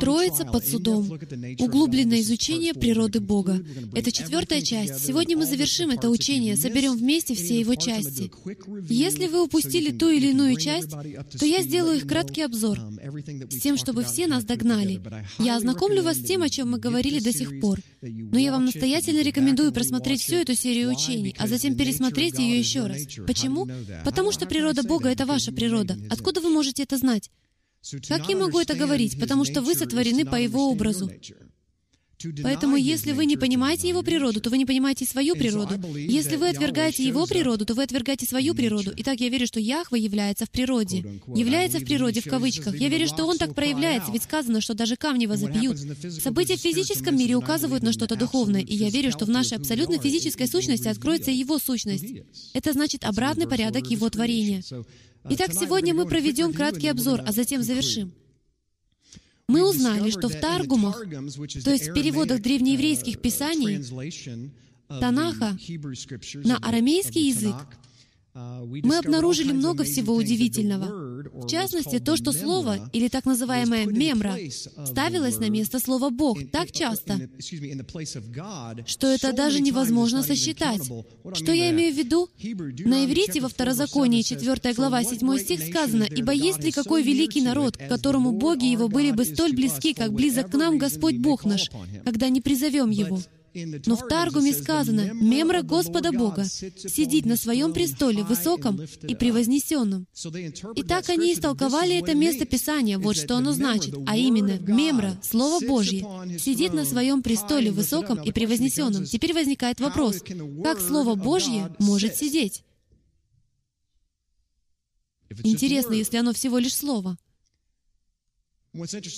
Троица под судом. Углубленное изучение природы Бога. Это четвертая часть. Сегодня мы завершим это учение, соберем вместе все его части. Если вы упустили ту или иную часть, то я сделаю их краткий обзор, с тем, чтобы все нас догнали. Я ознакомлю вас с тем, о чем мы говорили до сих пор. Но я вам настоятельно рекомендую просмотреть всю эту серию учений, а затем пересмотреть ее еще раз. Почему? Потому что природа Бога — это ваша природа. Откуда вы можете это знать? Как я могу это говорить? Потому что вы сотворены по Его образу. Поэтому, если вы не понимаете Его природу, то вы не понимаете свою природу. Если вы отвергаете Его природу, то вы отвергаете свою природу. Итак, я верю, что Яхва является в природе. Является в природе, в кавычках. Я верю, что Он так проявляется, ведь сказано, что даже камни возопьют. События в физическом мире указывают на что-то духовное, и я верю, что в нашей абсолютно физической сущности откроется Его сущность. Это значит обратный порядок Его творения. Итак, сегодня мы проведем краткий обзор, а затем завершим. Мы узнали, что в Таргумах, то есть в переводах древнееврейских писаний, Танаха на арамейский язык, мы обнаружили много всего удивительного. В частности, то, что слово, или так называемое «мемра», ставилось на место слова «Бог» так часто, что это даже невозможно сосчитать. Что я имею в виду? На иврите во Второзаконии, 4 глава, 7 стих сказано, «Ибо есть ли какой великий народ, к которому боги его были бы столь близки, как близок к нам Господь Бог наш, когда не призовем его?» Но в Таргуме сказано, «Мемра Господа Бога сидит на своем престоле высоком и превознесенном». И так они истолковали это место Писания, вот что оно значит, а именно, «Мемра, Слово Божье, сидит на своем престоле высоком и превознесенном». Теперь возникает вопрос, как Слово Божье может сидеть? Интересно, если оно всего лишь Слово.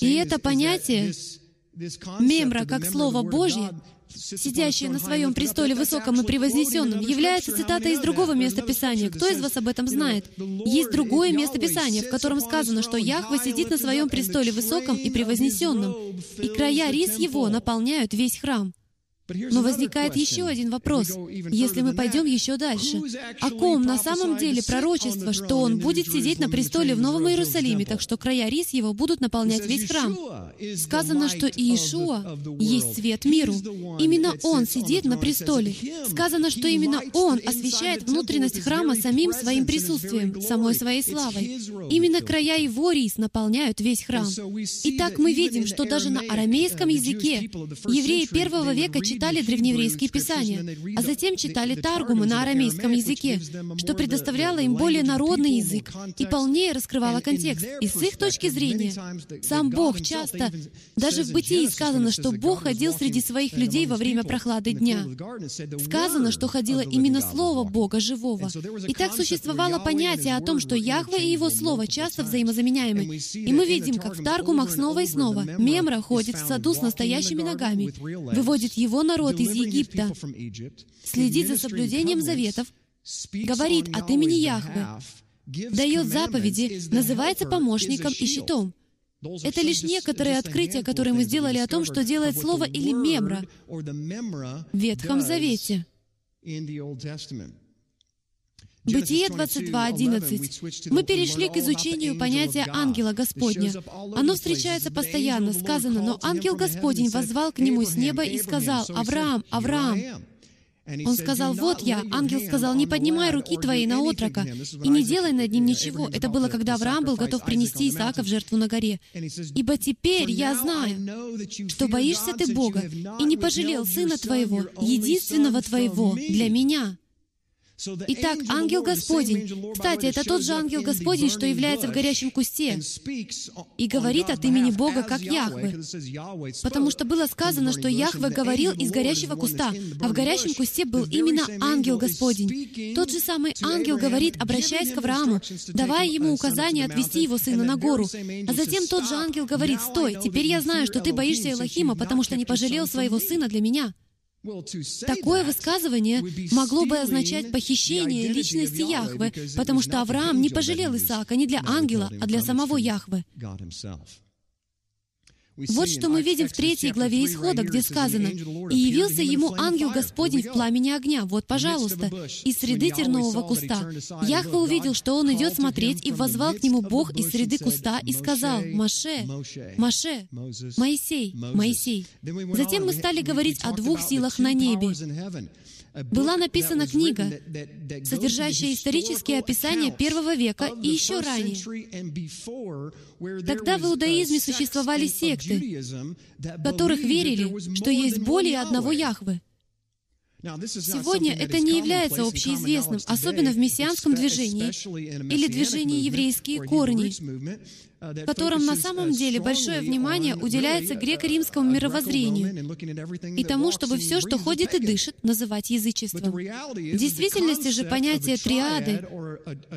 И это понятие Мемра, как Слово Божье, сидящее на своем престоле высоком и превознесенном, является цитатой из другого места Писания. Кто из вас об этом знает? Есть другое место Писания, в котором сказано, что Яхва сидит на своем престоле высоком и превознесенном, и края рис его наполняют весь храм. Но возникает еще один вопрос. Если мы пойдем еще дальше, о ком на самом деле пророчество, что он будет сидеть на престоле в Новом Иерусалиме, так что края рис его будут наполнять весь храм? Сказано, что Иешуа есть свет миру. Именно Он сидит на престоле. Сказано, что именно Он освещает внутренность храма самим своим присутствием, самой своей славой. Именно края Его рис наполняют весь храм. Итак, мы видим, что даже на арамейском языке евреи первого века читали читали древнееврейские писания, а затем читали Таргумы на арамейском языке, что предоставляло им более народный язык и полнее раскрывало контекст. И с их точки зрения, сам Бог часто, даже в Бытии сказано, что Бог ходил среди своих людей во время прохлады дня. Сказано, что ходило именно Слово Бога живого. И так существовало понятие о том, что Яхве и Его Слово часто взаимозаменяемы. И мы видим, как в Таргумах снова и снова Мемра ходит в саду с настоящими ногами, выводит его народ из Египта, следит за соблюдением заветов, говорит от имени Яхвы, дает заповеди, называется помощником и щитом. Это лишь некоторые открытия, которые мы сделали о том, что делает слово или мемра в Ветхом Завете. Бытие 22.11. Мы перешли к изучению понятия ангела Господня. Оно встречается постоянно. Сказано, «Но ангел Господень возвал к нему с неба и сказал, «Авраам, Авраам». Он сказал, «Вот я». Ангел сказал, «Не поднимай руки твои на отрока и не делай над ним ничего». Это было, когда Авраам был готов принести Исаака в жертву на горе. «Ибо теперь я знаю, что боишься ты Бога и не пожалел сына твоего, единственного твоего, для меня». Итак, ангел Господень. Кстати, это тот же ангел Господень, что является в горящем кусте и говорит от имени Бога, как Яхве. Потому что было сказано, что Яхве говорил из горящего куста, а в горящем кусте был именно ангел Господень. Тот же самый ангел говорит, обращаясь к Аврааму, давая ему указание отвести его сына на гору. А затем тот же ангел говорит, «Стой, теперь я знаю, что ты боишься Элохима, потому что не пожалел своего сына для меня». Такое высказывание могло бы означать похищение личности Яхвы, потому что Авраам не пожалел Исаака не для ангела, а для самого Яхвы. Вот что мы видим в третьей главе Исхода, где сказано, «И явился ему ангел Господень в пламени огня, вот, пожалуйста, из среды тернового куста. Яхве увидел, что он идет смотреть, и возвал к нему Бог из среды куста и сказал, «Маше, Маше, Моисей, Моисей». Затем мы стали говорить о двух силах на небе была написана книга, содержащая исторические описания первого века и еще ранее. Тогда в иудаизме существовали секты, в которых верили, что есть более одного Яхвы. Сегодня это не является общеизвестным, особенно в мессианском движении или движении «Еврейские корни», в котором на самом деле большое внимание уделяется греко-римскому мировоззрению и тому, чтобы все, что ходит и дышит, называть язычеством. В действительности же понятие триады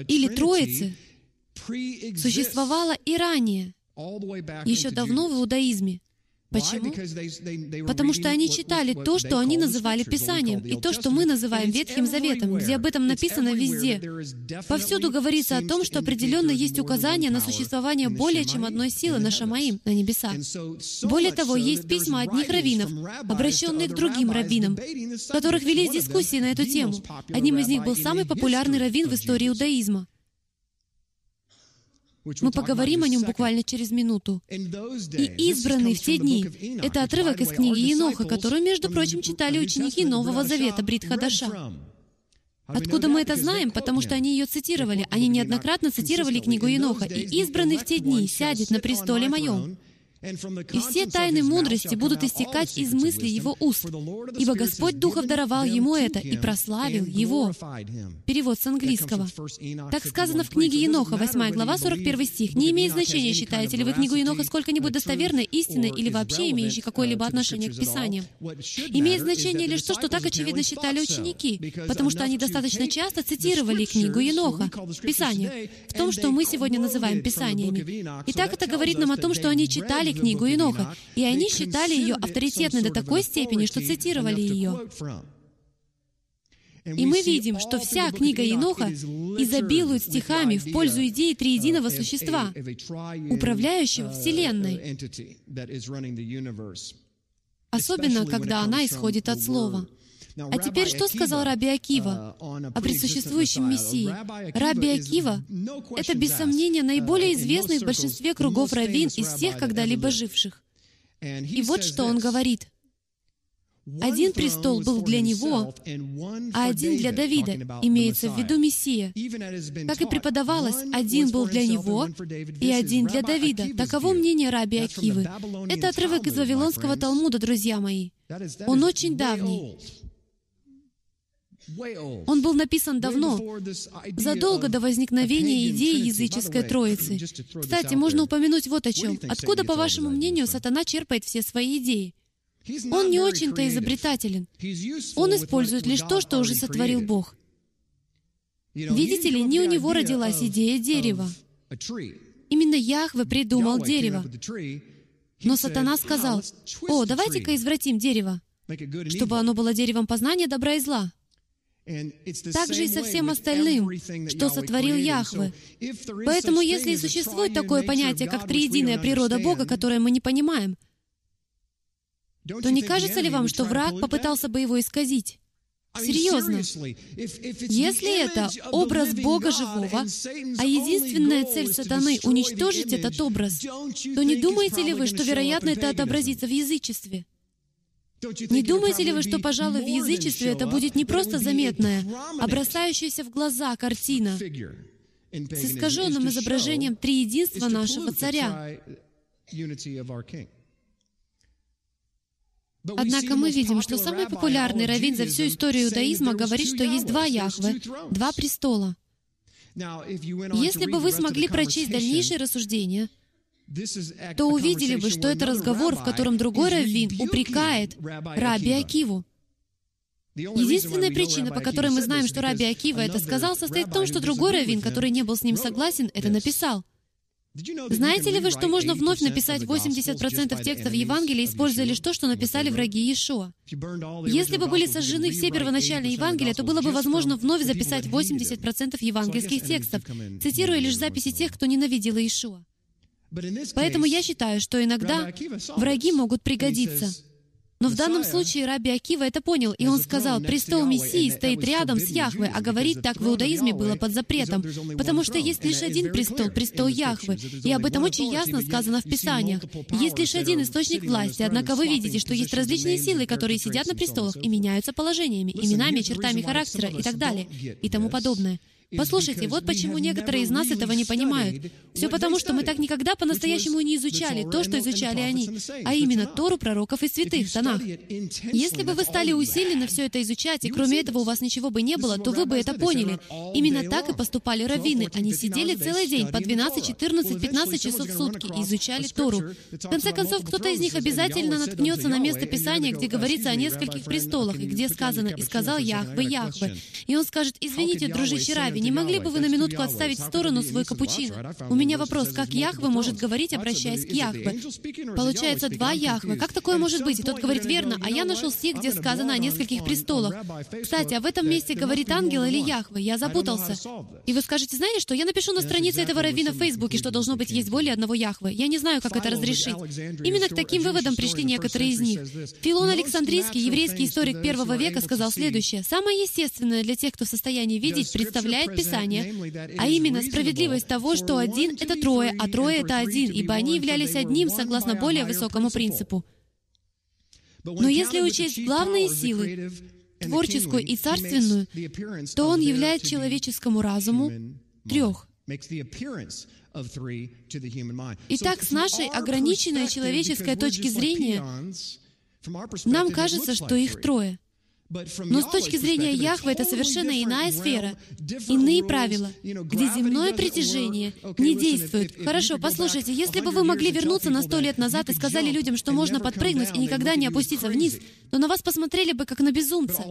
или троицы существовало и ранее, еще давно в иудаизме. Почему? Потому что они читали то, что они называли Писанием, и то, что мы называем Ветхим Заветом, где об этом написано везде. Повсюду говорится о том, что определенно есть указание на существование более чем одной силы на Шамаим, на небесах. Более того, есть письма одних раввинов, обращенные к другим раввинам, в которых велись дискуссии на эту тему. Одним из них был самый популярный раввин в истории иудаизма. Мы поговорим о нем буквально через минуту. И избранный в те дни — это отрывок из книги Еноха, которую, между прочим, читали ученики Нового Завета Брит Хадаша. Откуда мы это знаем? Потому что они ее цитировали. Они неоднократно цитировали книгу Еноха. «И избранный в те дни сядет на престоле моем, и все тайны мудрости будут истекать из мысли его уст, ибо Господь Духов даровал ему это и прославил его. Перевод с английского. Так сказано в книге Еноха, 8 глава, 41 стих. «Не имеет значения, считаете ли вы книгу Еноха сколько-нибудь достоверной, истинной или вообще имеющей какое-либо отношение к Писанию. Имеет значение лишь то, что так очевидно считали ученики, потому что они достаточно часто цитировали книгу Еноха, Писание, в том, что мы сегодня называем Писаниями. И так это говорит нам о том, что они читали книгу Иноха, и они считали ее авторитетной до такой степени, что цитировали ее. И мы видим, что вся книга Еноха изобилует стихами в пользу идеи триединого существа, управляющего Вселенной, особенно когда она исходит от Слова. А теперь что сказал Раби Акива о присуществующем Мессии? Раби Акива — это, без сомнения, наиболее известный в большинстве кругов раввин из всех когда-либо живших. И вот что он говорит. Один престол был для него, а один для Давида, имеется в виду Мессия. Как и преподавалось, один был для него и один для Давида. Таково мнение раби Акивы. Это отрывок из Вавилонского Талмуда, друзья мои. Он очень давний. Он был написан давно, задолго до возникновения идеи языческой Троицы. Кстати, можно упомянуть вот о чем. Откуда, по вашему мнению, сатана черпает все свои идеи? Он не очень-то изобретателен. Он использует лишь то, что уже сотворил Бог. Видите ли, не у него родилась идея дерева. Именно Яхве придумал дерево. Но сатана сказал, «О, давайте-ка извратим дерево, чтобы оно было деревом познания добра и зла». Так же и со всем остальным, что сотворил Яхве. Поэтому, если и существует такое понятие, как триединая природа Бога, которое мы не понимаем, то не кажется ли вам, что враг попытался бы его исказить? Серьезно. Если это образ Бога живого, а единственная цель сатаны — уничтожить этот образ, то не думаете ли вы, что, вероятно, это отобразится в язычестве? Не думаете ли вы, что, пожалуй, в язычестве это будет не просто заметная, а бросающаяся в глаза картина с искаженным изображением триединства нашего царя? Однако мы видим, что самый популярный раввин за всю историю иудаизма говорит, что есть два Яхве, два престола. Если бы вы смогли прочесть дальнейшие рассуждения, то увидели бы, что это разговор, в котором другой раввин упрекает Раби Акиву. Единственная причина, по которой мы знаем, что Раби Акива это сказал, состоит в том, что другой раввин, который не был с ним согласен, это написал. Знаете ли вы, что можно вновь написать 80% текстов Евангелия, используя лишь то, что написали враги Иешуа? Если бы были сожжены все первоначальные Евангелия, то было бы возможно вновь записать 80% евангельских текстов, цитируя лишь записи тех, кто ненавидел Иешуа. Поэтому я считаю, что иногда враги могут пригодиться. Но в данном случае Раби Акива это понял, и он сказал, престол Мессии стоит рядом с Яхве, а говорить так в иудаизме было под запретом, потому что есть лишь один престол, престол Яхвы, и об этом очень ясно сказано в Писаниях. Есть лишь один источник власти, однако вы видите, что есть различные силы, которые сидят на престолах и меняются положениями, именами, чертами характера и так далее, и тому подобное. Послушайте, вот почему некоторые из нас этого не понимают. Все потому, что мы так никогда по-настоящему не изучали то, что изучали они, а именно Тору пророков и святых, Танах. Если бы вы стали усиленно все это изучать, и кроме этого у вас ничего бы не было, то вы бы это поняли. Именно так и поступали раввины. Они сидели целый день, по 12, 14, 15 часов в сутки, и изучали Тору. В конце концов, кто-то из них обязательно наткнется на место Писания, где говорится о нескольких престолах, и где сказано «И сказал Яхве, Яхве». И он скажет «Извините, дружище Рави, не могли бы вы на минутку отставить в сторону свой капучино? У меня вопрос, как Яхве может говорить, обращаясь к Яхве? Получается, два Яхве. Как такое может быть? И тот говорит, верно, а я нашел стих, где сказано о нескольких престолах. Кстати, а в этом месте говорит ангел или Яхве? Я запутался. И вы скажете, знаете что, я напишу на странице этого раввина в Фейсбуке, что должно быть есть более одного Яхве. Я не знаю, как это разрешить. Именно к таким выводам пришли некоторые из них. Филон Александрийский, еврейский историк первого века, сказал следующее. Самое естественное для тех, кто в состоянии видеть, представляет Писания, а именно справедливость того, что один — это трое, а трое — это один, ибо они являлись одним согласно более высокому принципу. Но если учесть главные силы, творческую и царственную, то он являет человеческому разуму трех. Итак, с нашей ограниченной человеческой точки зрения, нам кажется, что их трое. Но с точки зрения Яхвы это совершенно иная сфера, иные правила, где земное притяжение не действует. Хорошо, послушайте, если бы вы могли вернуться на сто лет назад и сказали людям, что можно подпрыгнуть и никогда не опуститься вниз, то на вас посмотрели бы как на безумца.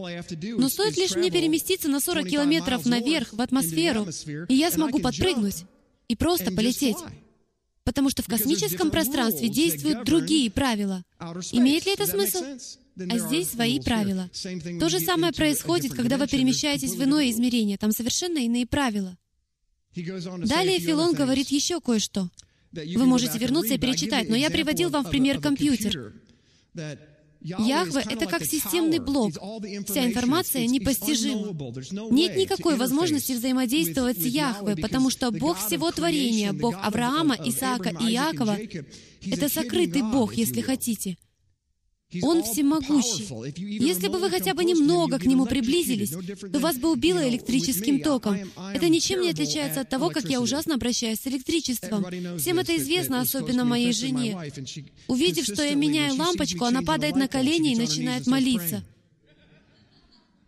Но стоит лишь мне переместиться на 40 километров наверх, в атмосферу, и я смогу подпрыгнуть и просто полететь. Потому что в космическом пространстве действуют другие правила. Имеет ли это смысл? а здесь свои правила. То же самое происходит, когда вы перемещаетесь в иное измерение. Там совершенно иные правила. Далее Филон говорит еще кое-что. Вы можете вернуться и перечитать, но я приводил вам в пример компьютер. Яхве — это как системный блок. Вся информация непостижима. Нет никакой возможности взаимодействовать с Яхве, потому что Бог всего творения, Бог Авраама, Исаака и Иакова — это сокрытый Бог, если хотите. Он всемогущий. Если бы вы хотя бы немного к Нему приблизились, то вас бы убило электрическим током. Это ничем не отличается от того, как я ужасно обращаюсь с электричеством. Всем это известно, особенно моей жене. Увидев, что я меняю лампочку, она падает на колени и начинает молиться.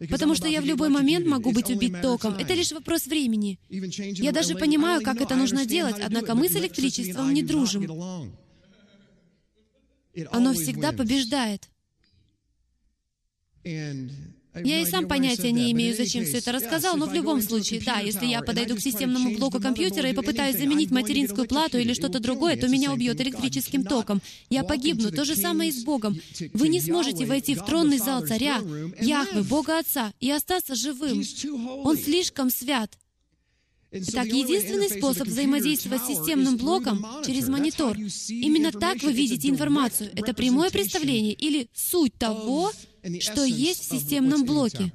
Потому что я в любой момент могу быть убит током. Это лишь вопрос времени. Я даже понимаю, как это нужно делать, однако мы с электричеством не дружим. Оно всегда побеждает. Я и сам понятия не имею, зачем все это рассказал, но в любом случае, да, если я подойду к системному блоку компьютера и попытаюсь заменить материнскую плату или что-то другое, то меня убьет электрическим током. Я погибну. То же самое и с Богом. Вы не сможете войти в тронный зал царя, Яхвы, Бога Отца, и остаться живым. Он слишком свят. Итак, единственный способ взаимодействовать с системным блоком — через монитор. Именно так вы видите информацию. Это прямое представление или суть того, что есть в системном блоке.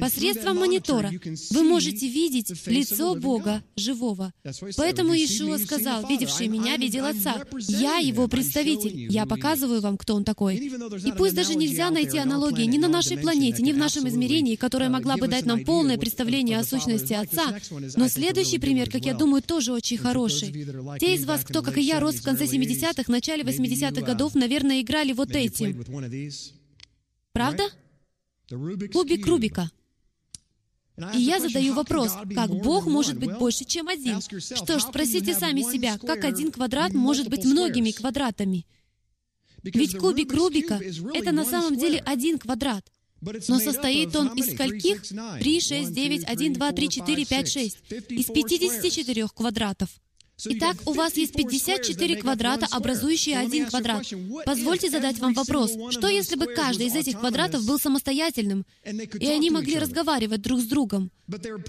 Посредством монитора вы можете видеть лицо Бога живого. Поэтому Иешуа сказал, «Видевший меня, видел Отца. Я Его представитель. Я показываю вам, кто Он такой». И пусть даже нельзя найти аналогии ни на нашей планете, ни в нашем измерении, которая могла бы дать нам полное представление о сущности Отца, но следующий пример, как я думаю, тоже очень хороший. Те из вас, кто, как и я, рос в конце 70-х, начале 80-х годов, наверное, играли вот этим. Правда? Кубик Рубика — и я задаю вопрос, как Бог может быть больше, чем один? Что ж, спросите сами себя, как один квадрат может быть многими квадратами? Ведь кубик Рубика — это на самом деле один квадрат. Но состоит он из скольких? 3, 6, 9, 1, 2, 3, 4, 5, 6. Из 54 квадратов. Итак, у вас есть 54 квадрата, образующие один квадрат. Позвольте задать вам вопрос. Что если бы каждый из этих квадратов был самостоятельным, и они могли разговаривать друг с другом,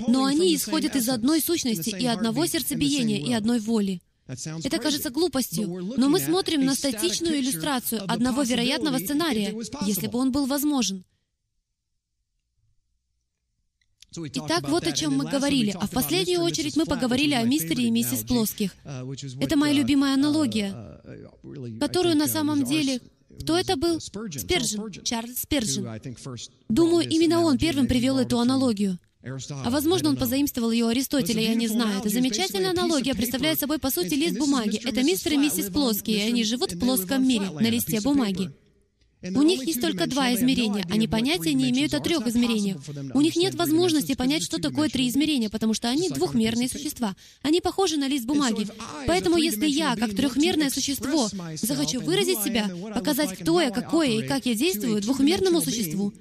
но они исходят из одной сущности и одного сердцебиения и одной воли? Это кажется глупостью, но мы смотрим на статичную иллюстрацию одного вероятного сценария, если бы он был возможен. Итак, вот о чем мы говорили. А в последнюю очередь мы поговорили о мистере и миссис Плоских. Это моя любимая аналогия, которую на самом деле... Кто это был? Спержин, Чарльз Спержин. Думаю, именно он первым привел эту аналогию. А возможно, он позаимствовал ее Аристотеля, я не знаю. Это замечательная аналогия представляет собой, по сути, лист бумаги. Это мистер и миссис Плоские, и они живут в плоском мире, на листе бумаги. У них есть только два измерения. Они понятия не имеют о трех измерениях. У них нет возможности понять, что такое три измерения, потому что они двухмерные существа. Они похожи на лист бумаги. Поэтому если я, как трехмерное существо, захочу выразить себя, показать, кто я, какое и как я действую двухмерному существу,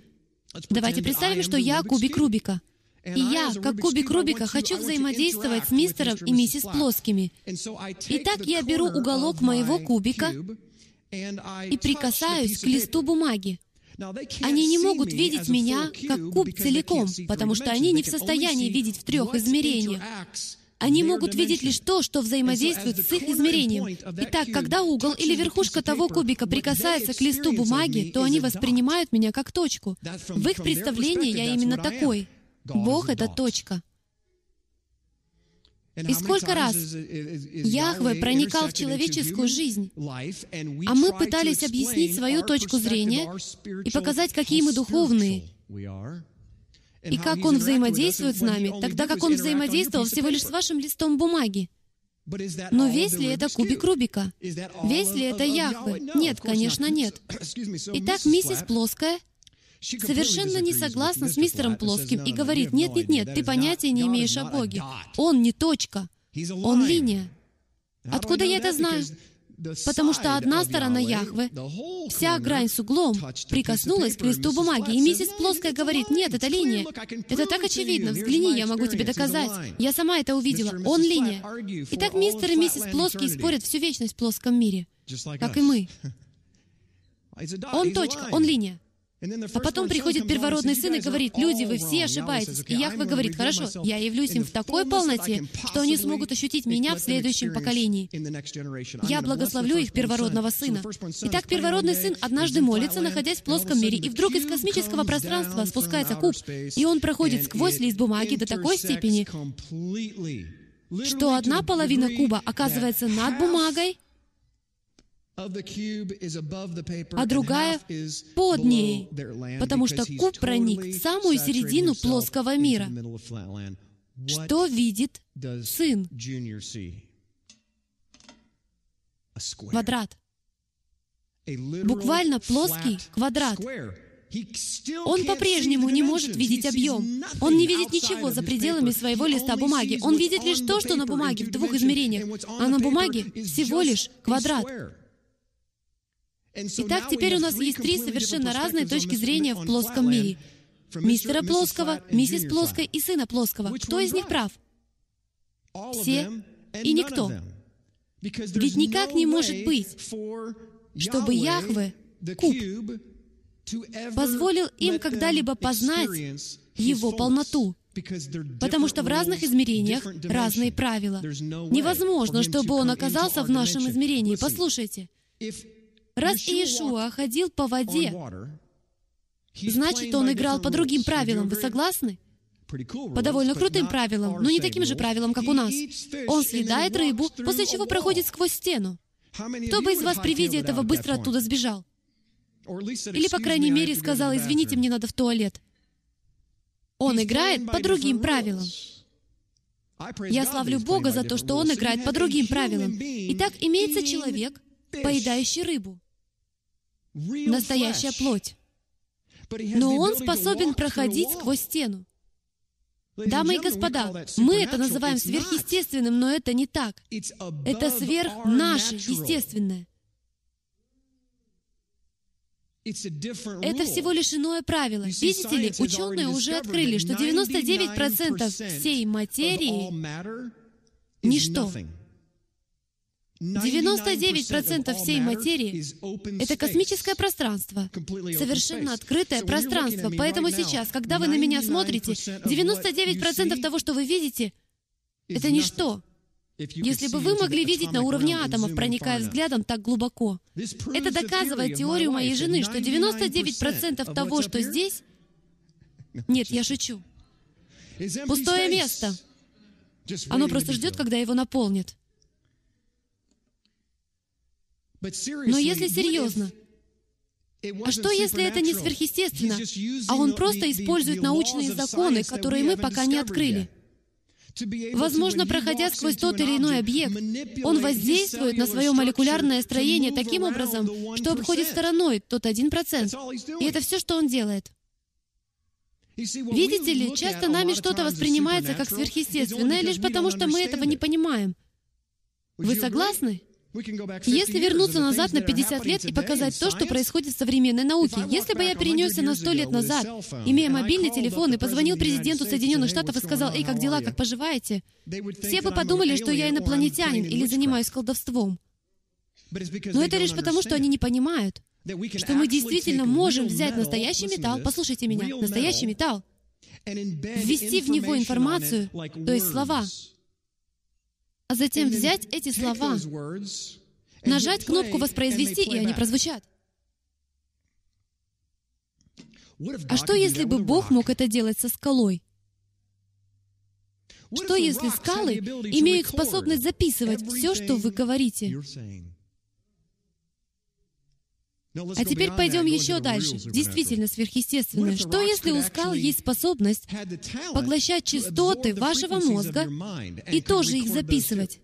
давайте представим, что я кубик Рубика. И я, как кубик Рубика, хочу взаимодействовать с мистером и миссис Плоскими. Итак, я беру уголок моего кубика и прикасаюсь к листу бумаги. Они не могут видеть меня как куб целиком, потому что они не в состоянии видеть в трех измерениях. Они могут видеть лишь то, что взаимодействует с их измерением. Итак, когда угол или верхушка того кубика прикасается к листу бумаги, то они воспринимают меня как точку. В их представлении я именно такой. Бог — это точка. И сколько раз Яхве проникал в человеческую жизнь, а мы пытались объяснить свою точку зрения и показать, какие мы духовные, и как Он взаимодействует с нами, тогда как Он взаимодействовал всего лишь с вашим листом бумаги. Но весь ли это кубик Рубика? Весь ли это Яхве? Нет, конечно, нет. Итак, миссис Плоская — совершенно не согласна с мистером Плоским и говорит, нет-нет-нет, ты понятия не имеешь о Боге. Он не точка, он линия. Откуда я это знаю? Потому что одна сторона Яхвы, вся грань с углом, прикоснулась к листу бумаги. И миссис Плоская говорит, нет, это линия. Это так очевидно. Взгляни, я могу тебе доказать. Я сама это увидела. Он линия. Итак, мистер и миссис Плоские спорят всю вечность в плоском мире, как и мы. Он точка, он линия. А потом приходит первородный сын и говорит, люди, вы все ошибаетесь. И Яхве говорит, хорошо, я явлюсь им в такой полноте, что они смогут ощутить меня в следующем поколении. Я благословлю их первородного сына. Итак, первородный сын однажды молится, находясь в плоском мире, и вдруг из космического пространства спускается куб, и он проходит сквозь лист бумаги до такой степени, что одна половина куба оказывается над бумагой, а другая под ней, потому что куб проник в самую середину плоского мира. Что видит сын? Квадрат. Буквально плоский квадрат. Он по-прежнему не может видеть объем. Он не видит ничего за пределами своего листа бумаги. Он видит лишь то, что на бумаге в двух измерениях, а на бумаге всего лишь квадрат. Итак, теперь у нас есть три совершенно разные точки зрения в плоском мире. Мистера Плоского, миссис Плоской и сына Плоского. Кто из них прав? Все и никто. Ведь никак не может быть, чтобы Яхве, куб, позволил им когда-либо познать его полноту, потому что в разных измерениях разные правила. Невозможно, чтобы он оказался в нашем измерении. Послушайте, Раз Иешуа ходил по воде, значит, он играл по другим правилам. Вы согласны? По довольно крутым правилам, но не таким же правилам, как у нас. Он съедает рыбу, после чего проходит сквозь стену. Кто бы из вас при виде этого быстро оттуда сбежал? Или, по крайней мере, сказал, извините, мне надо в туалет. Он играет по другим правилам. Я славлю Бога за то, что Он играет по другим правилам. Итак, имеется человек, поедающий рыбу. Настоящая плоть. Но он способен проходить сквозь стену. Дамы и господа, мы это называем сверхъестественным, но это не так. Это сверх наше естественное. Это всего лишь иное правило. Видите ли, ученые уже открыли, что 99% всей материи — ничто. 99% всей материи — это космическое пространство, совершенно открытое пространство. Поэтому сейчас, когда вы на меня смотрите, 99% того, что вы видите, — это ничто. Если бы вы могли видеть на уровне атомов, проникая взглядом так глубоко, это доказывает теорию моей жены, что 99% того, что здесь... Нет, я шучу. Пустое место. Оно просто ждет, когда его наполнят. Но если серьезно, а что, если это не сверхъестественно, а он просто использует научные законы, которые мы пока не открыли? Возможно, проходя сквозь тот или иной объект, он воздействует на свое молекулярное строение таким образом, что обходит стороной тот один процент. И это все, что он делает. Видите ли, часто нами что-то воспринимается как сверхъестественное лишь потому, что мы этого не понимаем. Вы согласны? Если вернуться назад на 50 лет и показать то, что происходит в современной науке, если бы я перенесся на 100 лет назад, имея мобильный телефон и позвонил президенту Соединенных Штатов и сказал, «Эй, как дела, как поживаете?», все бы подумали, что я инопланетянин или занимаюсь колдовством. Но это лишь потому, что они не понимают, что мы действительно можем взять настоящий металл, послушайте меня, настоящий металл, ввести в него информацию, то есть слова, а затем взять эти слова, нажать кнопку «Воспроизвести», и они прозвучат. А что, если бы Бог мог это делать со скалой? Что, если скалы имеют способность записывать все, что вы говорите? А теперь пойдем еще дальше. Действительно сверхъестественное. Что если у скал есть способность поглощать частоты вашего мозга и тоже их записывать?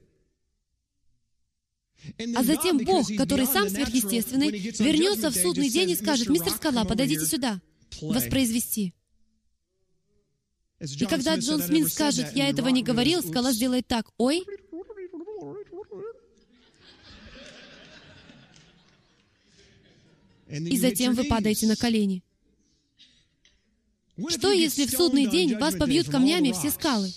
А затем Бог, который сам сверхъестественный, вернется в судный день и скажет, «Мистер Скала, подойдите сюда, воспроизвести». И когда Джон Смит скажет, «Я этого не говорил», Скала сделает так, «Ой, и затем вы падаете на колени. Что, если в судный день вас побьют камнями все скалы?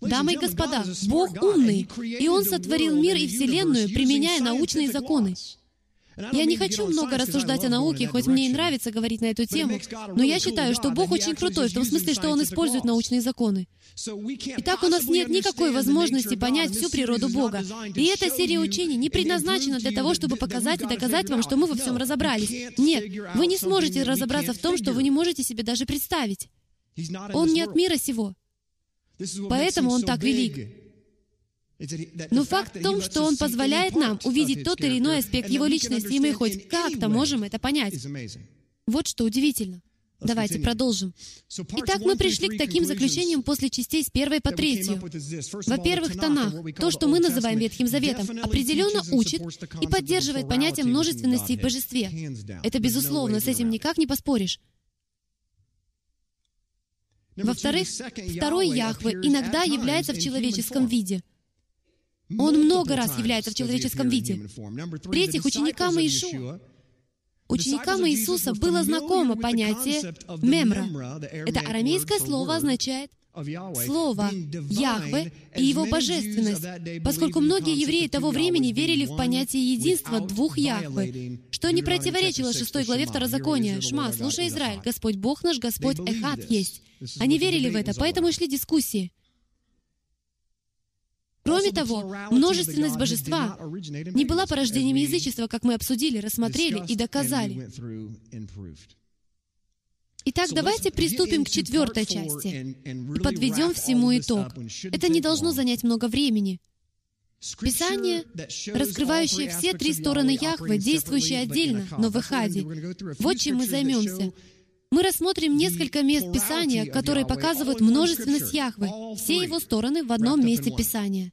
Дамы и господа, Бог умный, и Он сотворил мир и Вселенную, применяя научные законы. Я не хочу много рассуждать о науке, хоть мне и нравится говорить на эту тему, но я считаю, что Бог очень крутой, в том смысле, что Он использует научные законы. Итак, у нас нет никакой возможности понять всю природу Бога. И эта серия учений не предназначена для того, чтобы показать и доказать вам, что мы во всем разобрались. Нет, вы не сможете разобраться в том, что вы не можете себе даже представить. Он не от мира сего. Поэтому Он так велик. Но факт в том, что Он позволяет нам увидеть тот или иной аспект Его личности, и мы хоть как-то можем это понять. Вот что удивительно. Давайте продолжим. Итак, мы пришли к таким заключениям после частей с первой по третью. Во-первых, Танах, то, что мы называем Ветхим Заветом, определенно учит и поддерживает понятие множественности и божестве. Это безусловно, с этим никак не поспоришь. Во-вторых, второй Яхве иногда является в человеческом виде. Он много раз является в человеческом виде. В-третьих, ученикам Иешуа Ученикам Иисуса было знакомо понятие «мемра». Это арамейское слово означает Слово Яхве и Его божественность, поскольку многие евреи того времени верили в понятие единства двух Яхве, что не противоречило шестой главе Второзакония. «Шма, слушай, Израиль, Господь Бог наш, Господь Эхад есть». Они верили в это, поэтому шли дискуссии. Кроме того, множественность божества не была порождением язычества, как мы обсудили, рассмотрели и доказали. Итак, давайте приступим к четвертой части и подведем всему итог. Это не должно занять много времени. Писание, раскрывающее все три стороны Яхвы, действующие отдельно, но в Эхаде. Вот чем мы займемся. Мы рассмотрим несколько мест Писания, которые показывают множественность Яхвы, все его стороны в одном месте Писания.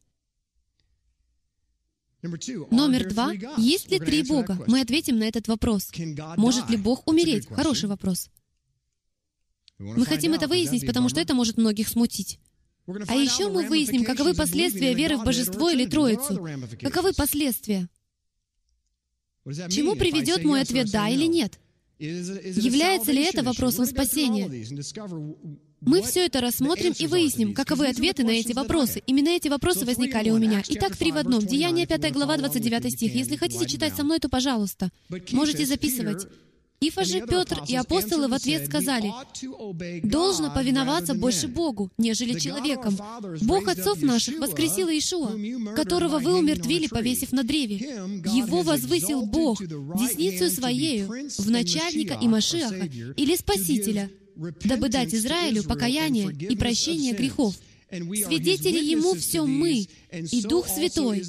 Номер два. Есть ли три Бога? Мы ответим на этот вопрос. Может ли Бог умереть? Хороший вопрос. Мы хотим это выяснить, потому что это может многих смутить. А еще мы выясним, каковы последствия веры в Божество или Троицу. Каковы последствия? Чему приведет мой ответ «да» или «нет»? Является ли это вопросом спасения? Мы все это рассмотрим и выясним, каковы ответы на эти вопросы. Именно эти вопросы возникали у меня. Итак, три в одном. Деяние 5 глава, 29 стих. Если хотите читать со мной, то пожалуйста. Можете записывать. Ифа же Петр и апостолы в ответ сказали, «Должно повиноваться больше Богу, нежели человеком. Бог отцов наших воскресил Иешуа, которого вы умертвили, повесив на древе. Его возвысил Бог десницу Своею в начальника и Машиаха, или Спасителя, дабы дать Израилю покаяние и прощение грехов. Свидетели Ему все мы и Дух Святой,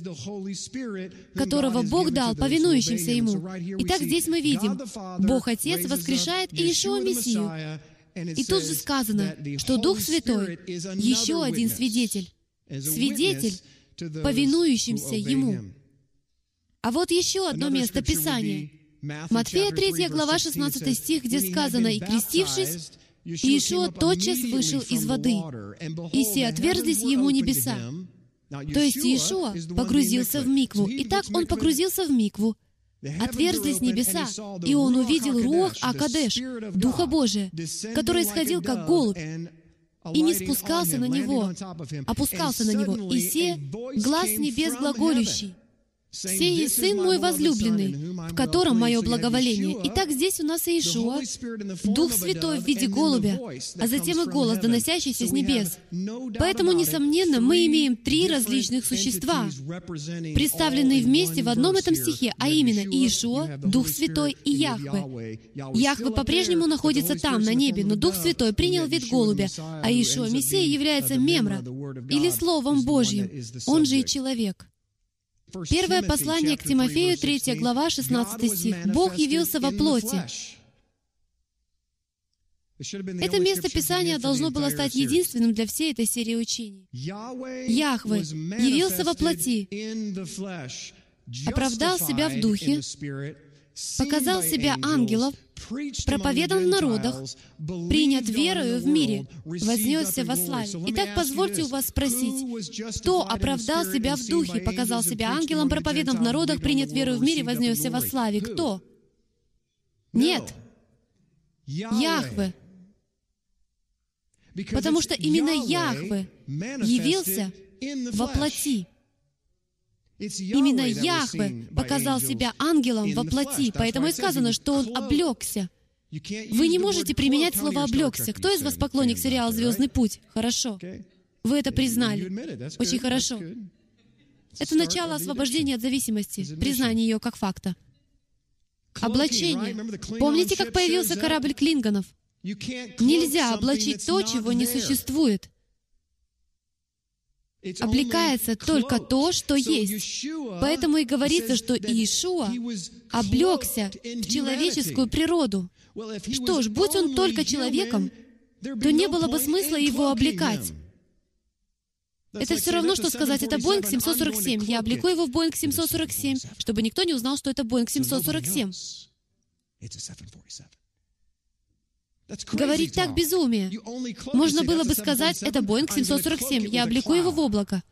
которого Бог дал повинующимся Ему. Итак, здесь мы видим, Бог Отец воскрешает Иешуа Мессию. И тут же сказано, что Дух Святой — еще один свидетель. Свидетель, повинующимся Ему. А вот еще одно место Писания. Матфея 3 глава 16 стих, где сказано, «И крестившись, Иешуа тотчас вышел из воды, и все отверзлись ему небеса. То есть Иешуа погрузился в микву. Итак, он погрузился в микву, отверзлись небеса, и он увидел Руах Акадеш, Духа Божия, который исходил как голубь, и не спускался на него, опускался на него, и се глаз небес глаголющий, «Сей Сын мой возлюбленный, в котором мое благоволение». Итак, здесь у нас Иешуа, Дух Святой в виде голубя, а затем и голос, доносящийся с небес. Поэтому, несомненно, мы имеем три различных существа, представленные вместе в одном этом стихе, а именно Иешуа, Дух Святой и Яхве. Яхве по-прежнему находится там, на небе, но Дух Святой принял вид голубя, а Иешуа, Мессия, является мемра, или Словом Божьим, он же и человек. Первое послание к Тимофею, 3 глава, 16 стих. «Бог явился во плоти». Это место Писания должно было стать единственным для всей этой серии учений. Яхве явился во плоти, оправдал себя в духе, показал себя ангелов, проповедан в народах, принят верою в мире, вознесся во славе. Итак, позвольте у вас спросить, кто оправдал себя в духе, показал себя ангелом, проповедан в народах, принят верою в мире, вознесся во славе? Кто? Нет. Яхве. Потому что именно Яхве явился во плоти. Именно Яхве показал себя ангелом во плоти, поэтому и сказано, что он облегся. Вы не можете применять слово «облегся». Кто из вас поклонник сериала «Звездный путь»? Хорошо. Вы это признали. Очень хорошо. Это начало освобождения от зависимости, признание ее как факта. Облачение. Помните, как появился корабль Клингонов? Нельзя облачить то, чего не существует облекается только то, что есть. Поэтому и говорится, что Иешуа облегся в человеческую природу. Что ж, будь он только человеком, то не было бы смысла его облекать. Это все равно, что сказать, это Боинг 747. Я облеку его в Боинг 747, чтобы никто не узнал, что это Боинг 747. Говорить так безумие. Можно было бы сказать, это Боинг 747, я облеку его в облако.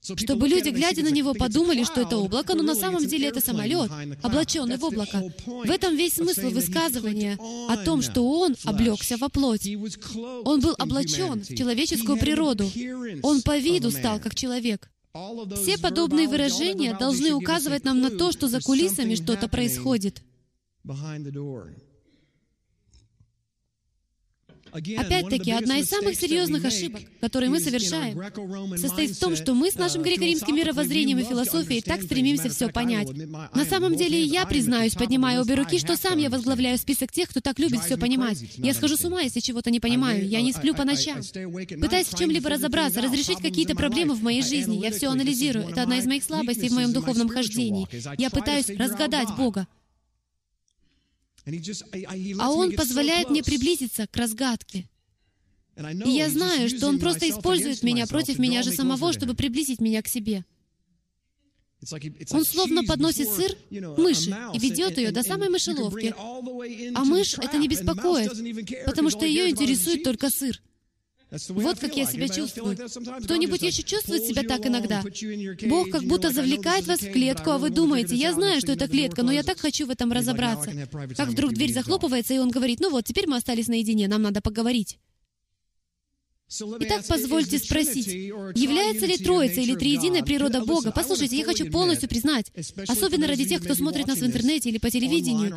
Чтобы люди, глядя на него, подумали, что это облако, но на самом деле это самолет, облаченный в облако. В этом весь смысл высказывания о том, что он облегся во плоть. Он был облачен в человеческую природу. Он по виду стал как человек. Все подобные выражения должны указывать нам на то, что за кулисами что-то происходит. Опять-таки, одна из самых серьезных ошибок, которые мы совершаем, состоит в том, что мы с нашим греко-римским мировоззрением и философией так стремимся все понять. На самом деле, я признаюсь, поднимая обе руки, что сам я возглавляю список тех, кто так любит все понимать. Я схожу с ума, если чего-то не понимаю. Я не сплю по ночам. Пытаясь в чем-либо разобраться, разрешить какие-то проблемы в моей жизни, я все анализирую. Это одна из моих слабостей в моем духовном хождении. Я пытаюсь разгадать Бога. А Он позволяет мне приблизиться к разгадке. И я знаю, что Он просто использует меня против меня же самого, чтобы приблизить меня к себе. Он словно подносит сыр мыши и ведет ее до самой мышеловки. А мышь это не беспокоит, потому что ее интересует только сыр. Вот как я себя чувствую. Кто-нибудь еще чувствует себя так иногда? Бог как будто завлекает вас в клетку, а вы думаете, я знаю, что это клетка, но я так хочу в этом разобраться. Как вдруг дверь захлопывается, и он говорит, ну вот, теперь мы остались наедине, нам надо поговорить. Итак, позвольте спросить, является ли Троица или Триединая природа Бога? Послушайте, я хочу полностью признать, особенно ради тех, кто смотрит нас в интернете или по телевидению,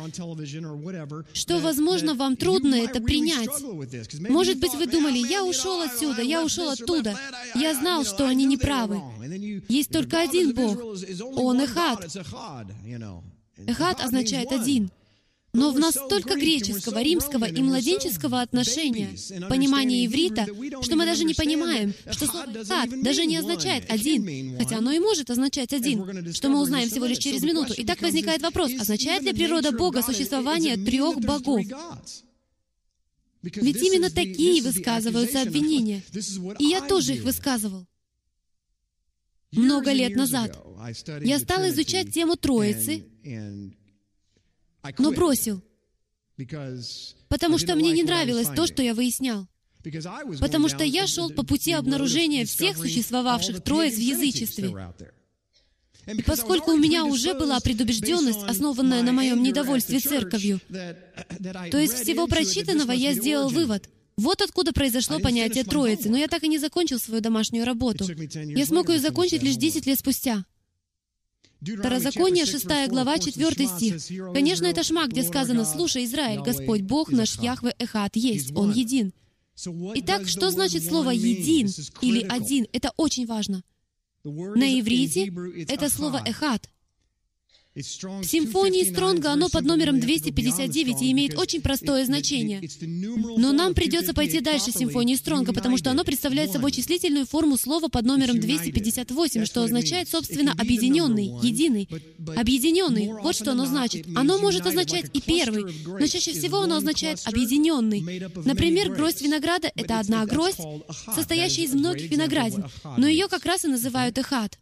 что, возможно, вам трудно это принять. Может быть, вы думали, я ушел отсюда, я ушел оттуда, я знал, что они не правы. Есть только один Бог. Он Эхад. Эхад означает «один». Но в нас столько греческого, римского и младенческого отношения, понимания иврита, что мы даже не понимаем, что слово «хат» даже не означает «один», хотя оно и может означать «один», что мы узнаем всего лишь через минуту. И так возникает вопрос, означает ли природа Бога существование трех богов? Ведь именно такие высказываются обвинения. И я тоже их высказывал. Много лет назад я стал изучать тему Троицы, но бросил, потому что мне не нравилось то, что я выяснял. Потому что я шел по пути обнаружения всех существовавших троиц в язычестве. И поскольку у меня уже была предубежденность, основанная на моем недовольстве церковью, то из всего прочитанного я сделал вывод. Вот откуда произошло понятие Троицы, но я так и не закончил свою домашнюю работу. Я смог ее закончить лишь 10 лет спустя. Второзаконие, 6 глава, 4 стих. Конечно, это шма, где сказано, «Слушай, Израиль, Господь Бог наш Яхве Эхат есть, Он един». Итак, что значит слово «един» или «один»? Это очень важно. На иврите это слово «эхат». В симфонии Стронга оно под номером 259 и имеет очень простое значение. Но нам придется пойти дальше симфонии Стронга, потому что оно представляет собой числительную форму слова под номером 258, что означает, собственно, объединенный, единый. Объединенный, вот что оно значит. Оно может означать и первый, но чаще всего оно означает объединенный. Например, гроздь винограда — это одна гроздь, состоящая из многих виноградин, но ее как раз и называют эхат.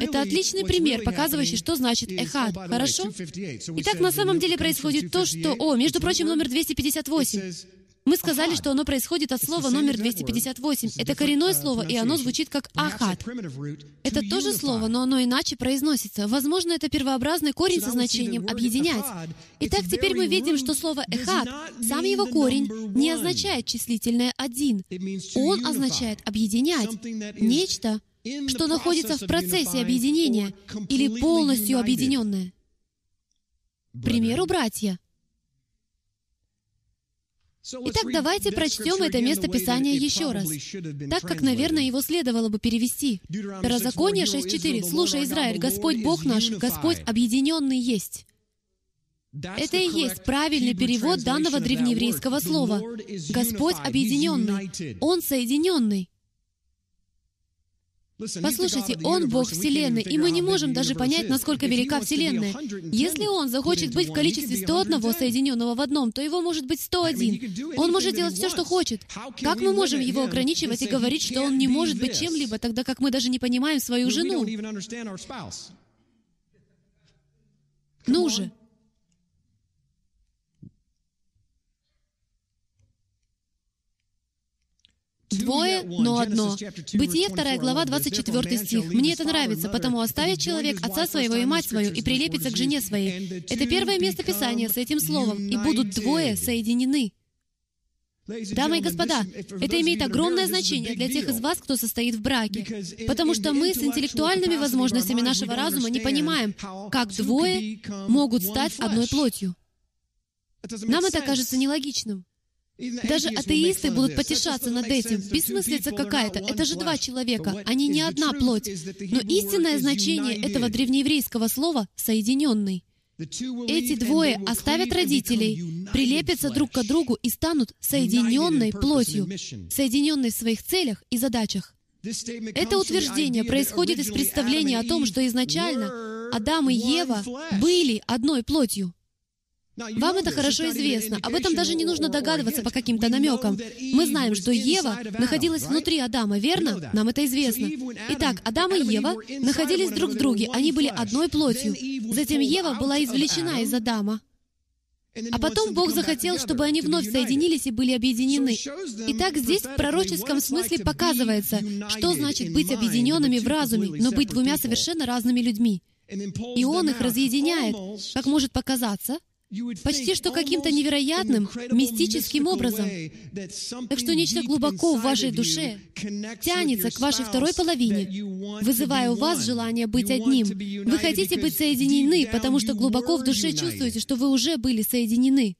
Это отличный пример, показывающий, что значит эхад. Хорошо? Итак, на самом деле происходит то, что... О, между прочим, номер 258. Мы сказали, что оно происходит от слова номер 258. Это коренное слово, и оно звучит как «ахат». Это тоже слово, но оно иначе произносится. Возможно, это первообразный корень со значением «объединять». Итак, теперь мы видим, что слово «эхат», сам его корень, не означает числительное «один». Он означает «объединять», нечто, что находится в процессе объединения или полностью объединенное. К примеру, братья. Итак, давайте прочтем это место Писания еще раз, так как, наверное, его следовало бы перевести. Второзаконие 6.4. «Слушай, Израиль, Господь Бог наш, Господь объединенный есть». Это и есть правильный перевод данного древнееврейского слова. Господь объединенный. Он соединенный. Послушайте, Он Бог Вселенной, и мы не можем даже понять, насколько велика Вселенная. Если Он захочет быть в количестве 101 соединенного в одном, то Его может быть 101. Он может делать все, что хочет. Как мы можем Его ограничивать и говорить, что Он не может быть чем-либо, тогда как мы даже не понимаем свою жену? Ну же! Двое, но одно. Бытие 2 глава, 24 стих. Мне это нравится, потому оставит человек отца своего и мать свою и прилепится к жене своей. Это первое место Писания с этим словом. И будут двое соединены. Дамы и господа, это имеет огромное значение для тех из вас, кто состоит в браке, потому что мы с интеллектуальными возможностями нашего разума не понимаем, как двое могут стать одной плотью. Нам это кажется нелогичным. Даже атеисты будут потешаться над этим. Бессмыслица какая-то. Это же два человека. Они не одна плоть. Но истинное значение этого древнееврейского слова — «соединенный». Эти двое оставят родителей, прилепятся друг к другу и станут соединенной плотью, соединенной в своих целях и задачах. Это утверждение происходит из представления о том, что изначально Адам и Ева были одной плотью. Вам это хорошо известно. Об этом даже не нужно догадываться по каким-то намекам. Мы знаем, что Ева находилась внутри Адама, верно? Нам это известно. Итак, Адам и Ева находились друг в друге. Они были одной плотью. Затем Ева была извлечена из Адама. А потом Бог захотел, чтобы они вновь соединились и были объединены. Итак, здесь в пророческом смысле показывается, что значит быть объединенными в разуме, но быть двумя совершенно разными людьми. И Он их разъединяет, как может показаться, почти что каким-то невероятным, мистическим образом. Так что нечто глубоко в вашей душе тянется к вашей второй половине, вызывая у вас желание быть одним. Вы хотите быть соединены, потому что глубоко в душе чувствуете, что вы уже были соединены.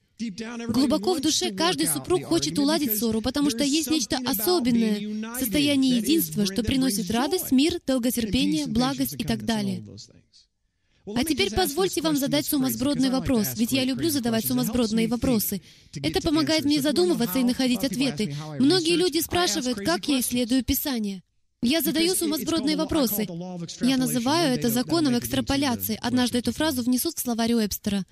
Глубоко в душе каждый супруг хочет уладить ссору, потому что есть нечто особенное, состояние единства, что приносит радость, мир, долготерпение, благость и так далее. А теперь позвольте вам задать сумасбродный вопрос, ведь я люблю задавать сумасбродные вопросы. Это помогает мне задумываться и находить ответы. Многие люди спрашивают, как я исследую Писание. Я задаю сумасбродные вопросы. Я называю это законом экстраполяции. Однажды эту фразу внесут в словарь Уэбстера.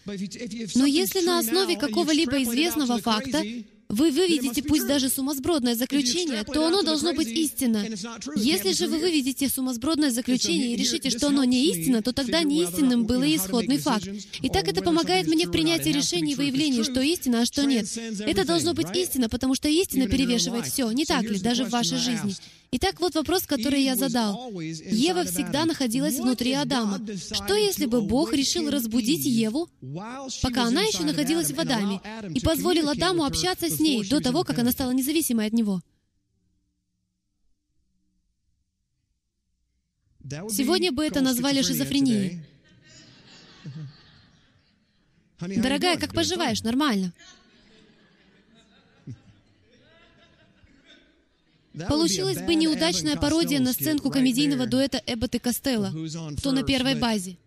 Но если на основе какого-либо известного факта вы выведете пусть даже сумасбродное заключение, то оно должно быть истинно. Если же вы выведете сумасбродное заключение и решите, что оно не истинно, то тогда не истинным был и исходный факт. Итак, это помогает мне в принятии решений и выявлении, что истина, а что нет. Это должно быть истина, потому что истина перевешивает все, не так ли, даже в вашей жизни. Итак, вот вопрос, который я задал. Ева всегда находилась внутри Адама. Что если бы Бог решил разбудить Еву, пока она еще находилась в Адаме, и позволил Адаму общаться с ней до того, как она стала независимой от него? Сегодня бы это назвали шизофренией. Дорогая, как поживаешь? Нормально. Получилась бы неудачная пародия на сценку комедийного дуэта Эббот и Костелло, кто на первой базе.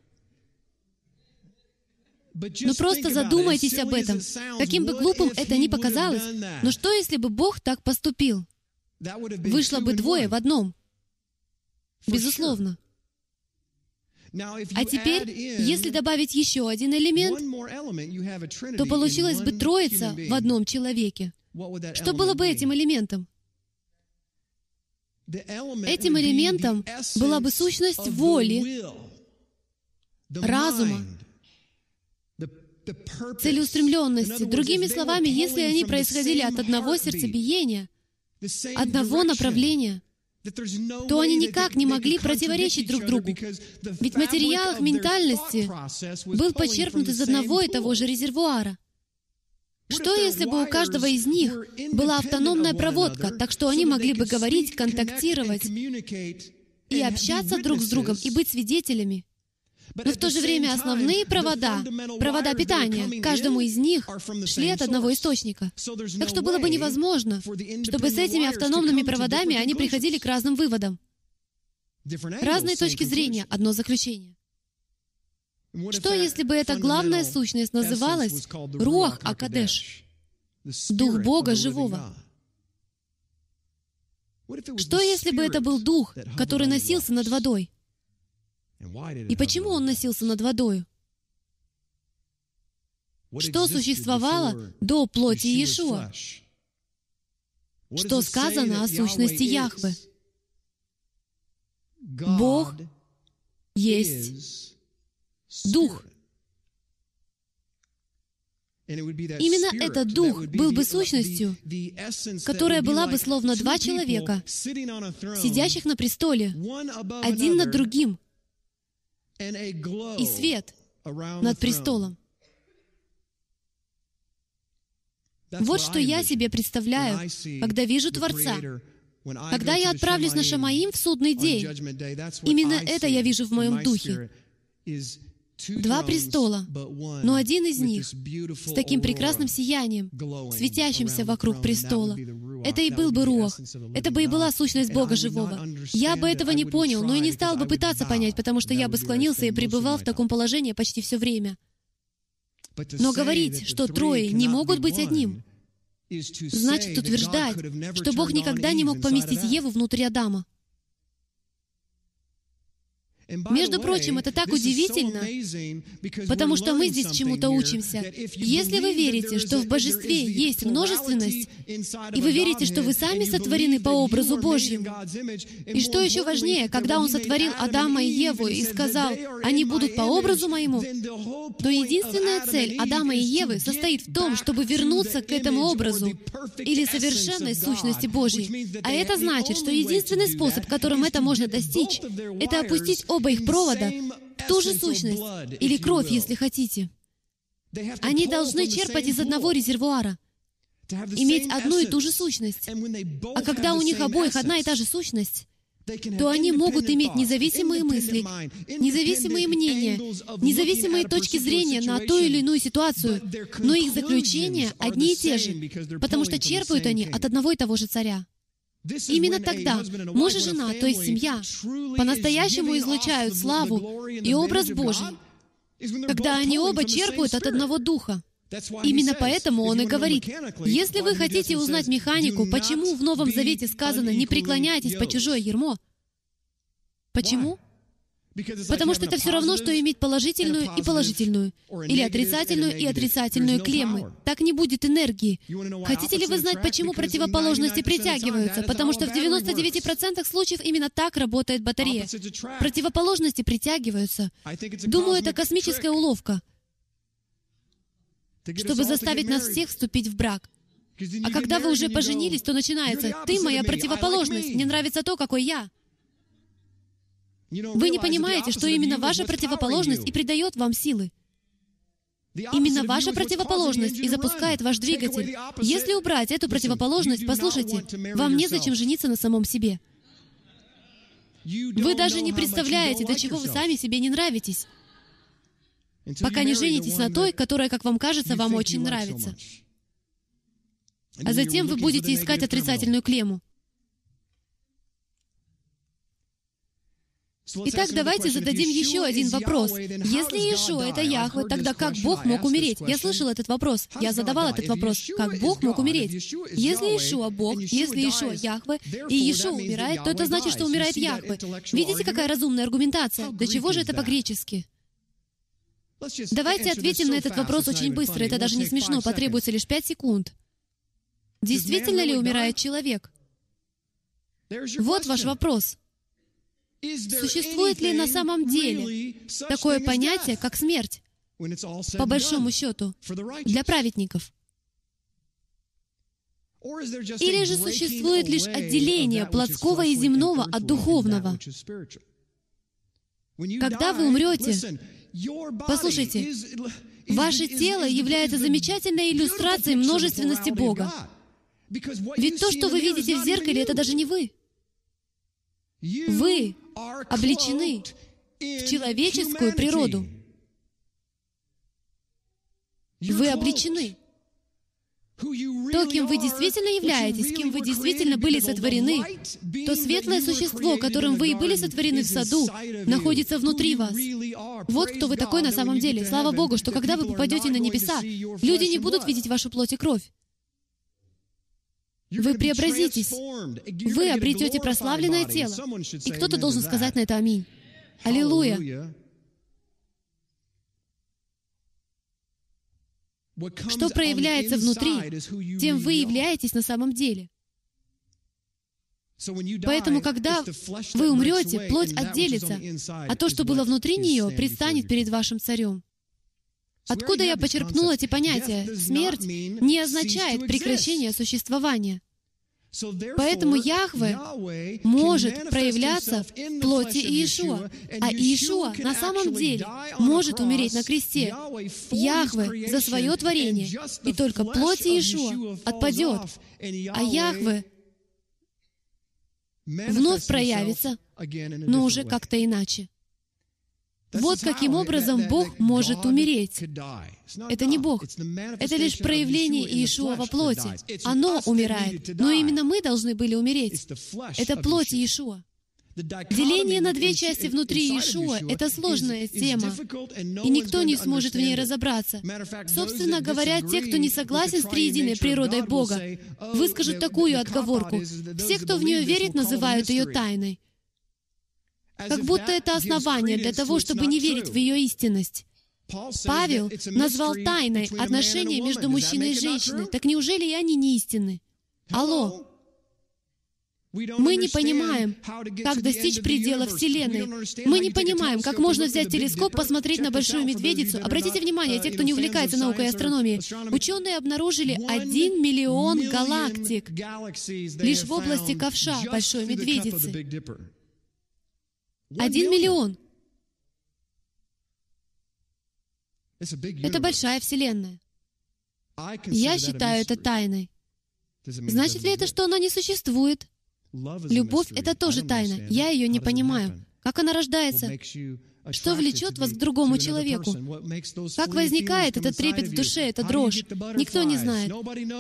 Но просто задумайтесь об этом. Каким бы глупым это ни показалось, но что если бы Бог так поступил? Вышло бы двое в одном. Безусловно. А теперь, если добавить еще один элемент, то получилось бы троица в одном человеке. Что было бы этим элементом? Этим элементом была бы сущность воли, разума, целеустремленности. Другими словами, если они происходили от одного сердцебиения, одного направления, то они никак не могли противоречить друг другу. Ведь материал их ментальности был почерпнут из одного и того же резервуара. Что, если бы у каждого из них была автономная проводка, так что они могли бы говорить, контактировать и общаться друг с другом, и быть свидетелями? Но в то же время основные провода, провода питания, каждому из них шли от одного источника. Так что было бы невозможно, чтобы с этими автономными проводами они приходили к разным выводам. Разные точки зрения, одно заключение. Что, если бы эта главная сущность называлась Руах Акадеш, Дух Бога Живого? Что, если бы это был Дух, который носился над водой? И почему он носился над водой? Что существовало до плоти Иешуа? Что сказано о сущности Яхвы? Бог есть Дух. Именно этот Дух был бы сущностью, которая была бы словно два человека, сидящих на престоле, один над другим, и свет над престолом. Вот что я себе представляю, когда вижу Творца. Когда я отправлюсь на Шамаим в судный день, именно это я вижу в моем духе. Два престола, но один из них с таким прекрасным сиянием, светящимся вокруг престола. Это и был бы Руах. Это бы и была сущность Бога Живого. Я бы этого не понял, но и не стал бы пытаться понять, потому что я бы склонился и пребывал в таком положении почти все время. Но говорить, что трое не могут быть одним, значит утверждать, что Бог никогда не мог поместить Еву внутри Адама. Между прочим, это так удивительно, потому что мы здесь чему-то учимся. Если вы верите, что в божестве есть множественность, и вы верите, что вы сами сотворены по образу Божьему, и что еще важнее, когда Он сотворил Адама и Еву и сказал, «Они будут по образу моему», то единственная цель Адама и Евы состоит в том, чтобы вернуться к этому образу или совершенной сущности Божьей. А это значит, что единственный способ, которым это можно достичь, это опустить оба их провода ту же сущность, или кровь, если хотите. Они должны черпать из одного резервуара, иметь одну и ту же сущность. А когда у них обоих одна и та же сущность, то они могут иметь независимые мысли, независимые мнения, независимые точки зрения на ту или иную ситуацию, но их заключения одни и те же, потому что черпают они от одного и того же царя. Именно тогда муж и жена, то есть семья, по-настоящему излучают славу и образ Божий, когда они оба черпают от одного духа. Именно поэтому он и говорит, если вы хотите узнать механику, почему в Новом Завете сказано «не преклоняйтесь по чужое ермо», почему? Потому что это все равно, что иметь положительную и положительную, или отрицательную и отрицательную клеммы. Так не будет энергии. Хотите ли вы знать, почему противоположности притягиваются? Потому что в 99% случаев именно так работает батарея. Противоположности притягиваются. Думаю, это космическая уловка, чтобы заставить нас всех вступить в брак. А когда вы уже поженились, то начинается «ты моя противоположность, мне нравится то, какой я». Вы не понимаете, что именно ваша противоположность и придает вам силы. Именно ваша противоположность и запускает ваш двигатель. Если убрать эту противоположность, послушайте, вам незачем жениться на самом себе. Вы даже не представляете, до чего вы сами себе не нравитесь, пока не женитесь на той, которая, как вам кажется, вам очень нравится. А затем вы будете искать отрицательную клемму. Итак, давайте зададим еще один вопрос. Если Иешуа — это Яхве, тогда как Бог мог умереть? Я слышал этот вопрос. Я задавал этот вопрос. Как Бог мог умереть? Если Иешуа — Бог, если Иешуа — Яхве, и Иешуа умирает, то это значит, что умирает Яхве. Видите, какая разумная аргументация? До чего же это по-гречески? Давайте ответим на этот вопрос очень быстро. Это даже не смешно, потребуется лишь пять секунд. Действительно ли умирает человек? Вот ваш вопрос. Существует ли на самом деле такое понятие, как смерть, по большому счету, для праведников? Или же существует лишь отделение плотского и земного от духовного? Когда вы умрете, послушайте, ваше тело является замечательной иллюстрацией множественности Бога. Ведь то, что вы видите в зеркале, это даже не вы. Вы обличены в человеческую природу. Вы обличены. То, кем вы действительно являетесь, кем вы действительно были сотворены, то светлое существо, которым вы и были сотворены в саду, находится внутри вас. Вот кто вы такой на самом деле. Слава Богу, что когда вы попадете на небеса, люди не будут видеть вашу плоть и кровь. Вы преобразитесь. Вы обретете прославленное тело. И кто-то должен сказать на это «Аминь». Аллилуйя. Что проявляется внутри, тем вы являетесь на самом деле. Поэтому, когда вы умрете, плоть отделится, а то, что было внутри нее, предстанет перед вашим царем. Откуда я почерпнул эти понятия? Смерть не означает прекращение существования. Поэтому Яхве может проявляться в плоти Иешуа, а Иешуа на самом деле может умереть на кресте. Яхве за свое творение, и только плоть Иешуа отпадет, а Яхве вновь проявится, но уже как-то иначе. Вот каким образом Бог может умереть. Это не Бог. Это лишь проявление Иешуа во плоти. Оно умирает. Но именно мы должны были умереть. Это плоть Иешуа. Деление на две части внутри Иешуа — это сложная тема, и никто не сможет в ней разобраться. Собственно говоря, те, кто не согласен с триединой природой Бога, выскажут такую отговорку. Все, кто в нее верит, называют ее тайной как будто это основание для того, чтобы не верить в ее истинность. Павел назвал тайной отношения между мужчиной и женщиной. Так неужели и они не истинны? Алло! Мы не понимаем, как достичь предела Вселенной. Мы не понимаем, как можно взять телескоп, посмотреть на Большую Медведицу. Обратите внимание, те, кто не увлекается наукой и астрономией, ученые обнаружили один миллион галактик лишь в области ковша Большой Медведицы. Это большая Вселенная. Я считаю это тайной. Значит ли это, что она не существует? Любовь — это тоже тайна. Я ее не понимаю. Как она рождается? Что влечет вас к другому человеку? Как возникает этот трепет в душе, эта дрожь? Никто не знает.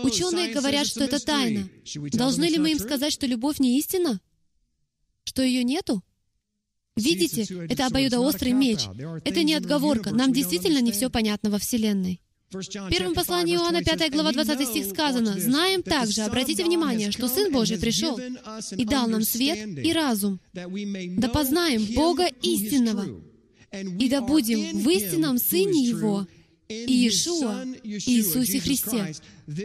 Ученые говорят, что это тайна. Должны ли мы им сказать, что любовь не истина? Что ее нету? Видите, это обоюдоострый меч. Это не отговорка. Нам действительно не все понятно во Вселенной. В первом послании Иоанна, 5 глава, 20 стих сказано, «Знаем также, обратите внимание, что Сын Божий пришел и дал нам свет и разум, да познаем Бога истинного, и да будем в истинном Сыне Его, Иешуа, Иисусе Христе.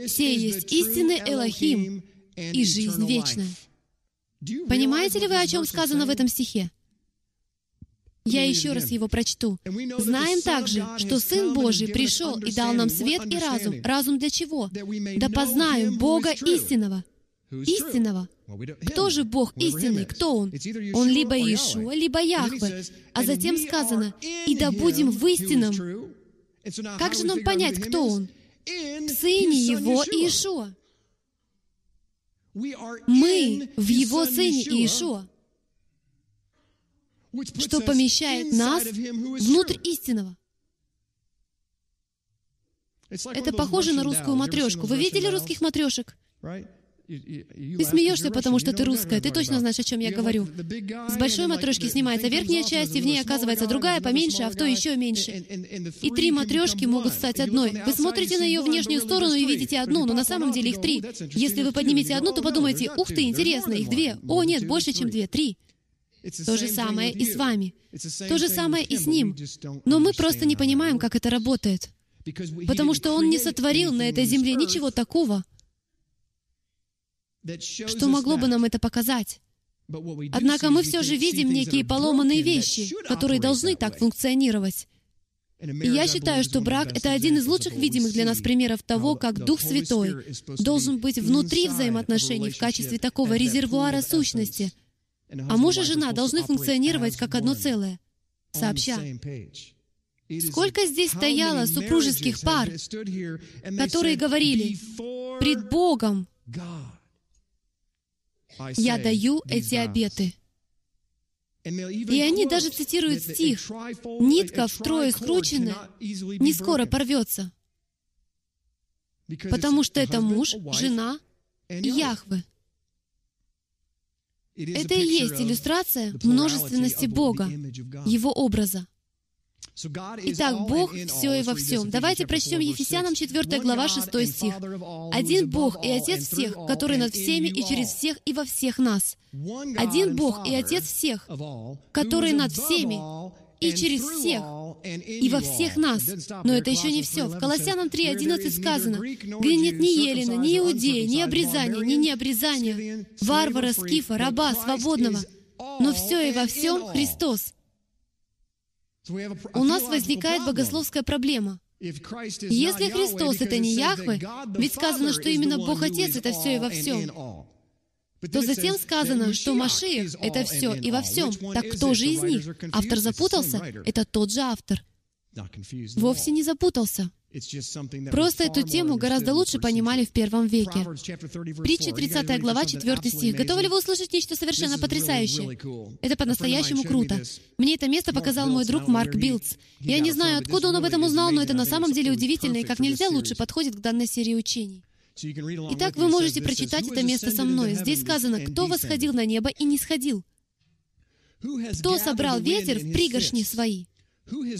Все есть истинный Элохим и жизнь вечная». Понимаете ли вы, о чем сказано в этом стихе? Я еще раз его прочту. Знаем также, что Сын Божий пришел и дал нам свет и разум. Разум для чего? Да познаем Бога истинного. Истинного. Кто же Бог истинный? Кто Он? Он либо Иешуа, либо Яхве. А затем сказано, «И да будем в истинном». Как же нам понять, кто Он? В Сыне Его Иешуа. Мы в Его Сыне Иешуа что помещает нас внутрь истинного. Это похоже на русскую матрешку. Вы видели русских матрешек? Ты смеешься, потому что ты русская. Ты точно знаешь, о чем я говорю. С большой матрешки снимается верхняя часть, и в ней оказывается другая, поменьше, а в той еще меньше. И три матрешки могут стать одной. Вы смотрите на ее внешнюю сторону и видите одну, но на самом деле их три. Если вы поднимете одну, то подумайте, ух ты, интересно, их две. О, нет, больше, чем две, три. То же самое и с вами. То же самое и с Ним. Но мы просто не понимаем, как это работает. Потому что Он не сотворил на этой земле ничего такого, что могло бы нам это показать. Однако мы все же видим некие поломанные вещи, которые должны так функционировать. И я считаю, что брак — это один из лучших видимых для нас примеров того, как Дух Святой должен быть внутри взаимоотношений в качестве такого резервуара сущности — а муж и жена должны функционировать как одно целое, сообща. Сколько здесь стояло супружеских пар, которые говорили, «Пред Богом я даю эти обеты». И они даже цитируют стих, «Нитка втрое скрученная не скоро порвется», потому что это муж, жена и Яхве. Это и есть иллюстрация множественности Бога, Его образа. Итак, Бог все и во всем. Давайте прочтем Ефесянам 4 глава 6 стих. «Один Бог и Отец всех, который над всеми и через всех и во всех нас. Один Бог и Отец всех, который над всеми и через всех, и во всех нас. Но это еще не все. В Колоссянам 3.11 сказано, где нет ни Елена, ни Иудея, ни обрезания, ни необрезания, варвара, скифа, раба, свободного, но все и во всем Христос. У нас возникает богословская проблема. Если Христос — это не Яхве, ведь сказано, что именно Бог Отец — это все и во всем, то затем сказано, что Машиих — это все и во всем. Так кто же из них? Автор запутался? Это тот же автор. Вовсе не запутался. Просто эту тему гораздо лучше понимали в первом веке. Притча 30 глава, 4 стих. Готовы ли вы услышать нечто совершенно потрясающее? Это по-настоящему круто. Мне это место показал мой друг Марк Билдс. Я не знаю, откуда он об этом узнал, но это на самом деле удивительно и как нельзя лучше подходит к данной серии учений. Итак, вы можете прочитать это место со мной. Здесь сказано, кто восходил на небо и не сходил. Кто собрал ветер в пригоршни свои?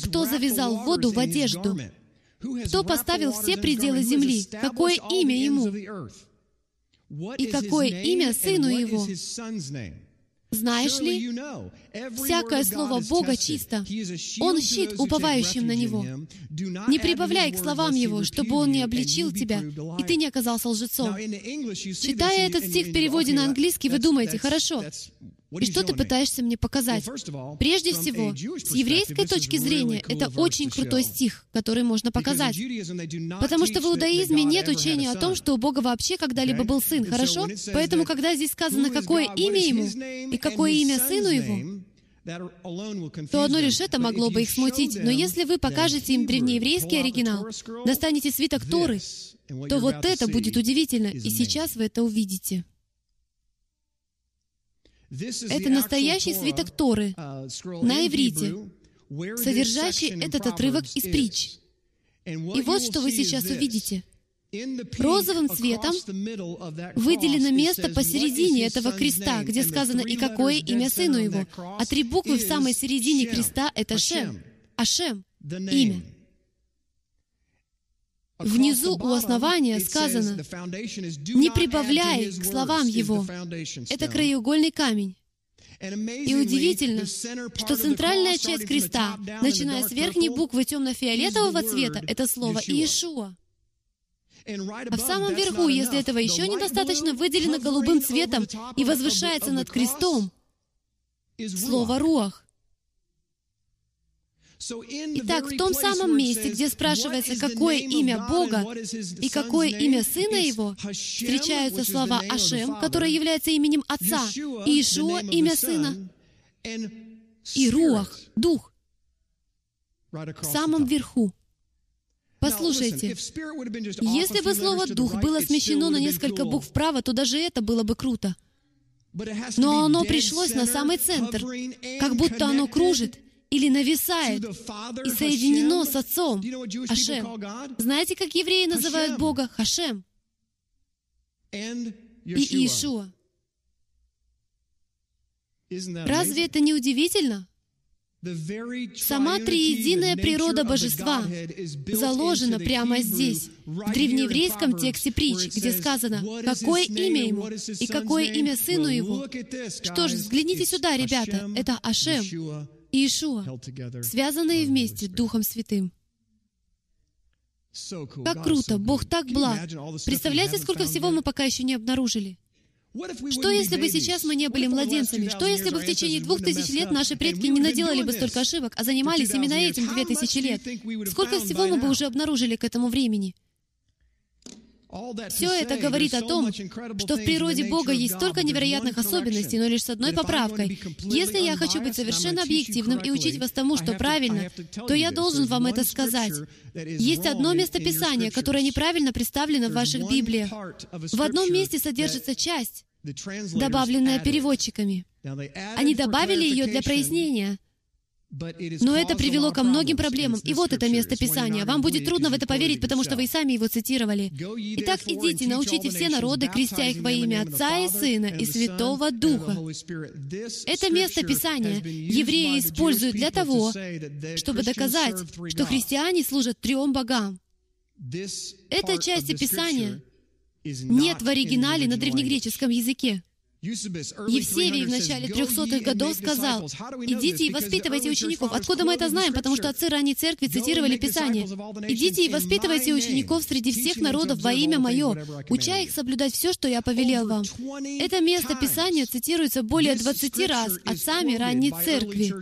Кто завязал воду в одежду? Кто поставил все пределы земли? Какое имя ему? И какое имя сыну его? Знаешь ли, всякое слово Бога чисто. Он щит уповающим на Него. Не прибавляй к словам Его, чтобы Он не обличил тебя, и ты не оказался лжецом. Читая этот стих в переводе на английский, вы думаете, хорошо, и что ты пытаешься мне показать? Прежде всего, с еврейской точки зрения, это очень крутой стих, который можно показать. Потому что в иудаизме нет учения о том, что у Бога вообще когда-либо был сын, хорошо? Поэтому, когда здесь сказано, какое имя ему и какое имя сыну его, то одно лишь это могло бы их смутить. Но если вы покажете им древнееврейский оригинал, достанете свиток Торы, то вот это будет удивительно, и сейчас вы это увидите. Это настоящий свиток Торы на иврите, содержащий этот отрывок из притч. И вот что вы сейчас увидите. Розовым цветом выделено место посередине этого креста, где сказано «И какое имя сыну его». А три буквы в самой середине креста — это Шем. Ашем — имя. Внизу у основания сказано «Не прибавляй к словам его». Это краеугольный камень. И удивительно, что центральная часть креста, начиная с верхней буквы темно-фиолетового цвета, это слово «Иешуа». А в самом верху, если этого еще недостаточно, выделено голубым цветом и возвышается над крестом слово «руах». Итак, в том самом месте, где спрашивается, какое имя Бога и какое имя Сына Его, встречаются слова «Ашем», которое является именем Отца, и Ишуа — имя Сына, и Руах — Дух, в самом верху. Послушайте, если бы слово «дух» было смещено на несколько букв вправо, то даже это было бы круто. Но оно пришлось на самый центр, как будто оно кружит или нависает и соединено с Отцом, Хашем. Знаете, как евреи называют Бога? Хашем. И Иешуа. Разве это не удивительно? Сама триединая природа Божества заложена прямо здесь, в древнееврейском тексте притч, где сказано, какое имя ему и какое имя сыну его. Что ж, взгляните сюда, ребята, это Ашем и Ишуа, связанные вместе Духом Святым. Как круто! Бог так благ! Представляете, сколько всего мы пока еще не обнаружили? Что если бы сейчас мы не были младенцами? Что если бы в течение двух тысяч лет наши предки не наделали бы столько ошибок, а занимались именно этим две тысячи лет? Сколько всего мы бы уже обнаружили к этому времени? Все это говорит о том, что в природе Бога есть столько невероятных особенностей, но лишь с одной поправкой. Если я хочу быть совершенно объективным и учить вас тому, что правильно, то я должен вам это сказать. Есть одно местописание, которое неправильно представлено в ваших Библиях. В одном месте содержится часть, добавленная переводчиками. Они добавили ее для прояснения — но это привело ко многим проблемам. И вот это место Писания. Вам будет трудно в это поверить, потому что вы и сами его цитировали. Итак, идите, научите все народы, крестя их во имя Отца и Сына и Святого Духа. Это место Писания евреи используют для того, чтобы доказать, что христиане служат трем богам. Эта часть Писания нет в оригинале на древнегреческом языке. Евсевий в начале 300-х годов сказал, «Идите и воспитывайте учеников». Откуда мы это знаем? Потому что отцы ранней церкви цитировали Писание. «Идите и воспитывайте учеников среди всех народов во имя Мое, уча их соблюдать все, что я повелел вам». Это место Писания цитируется более 20 раз отцами ранней церкви,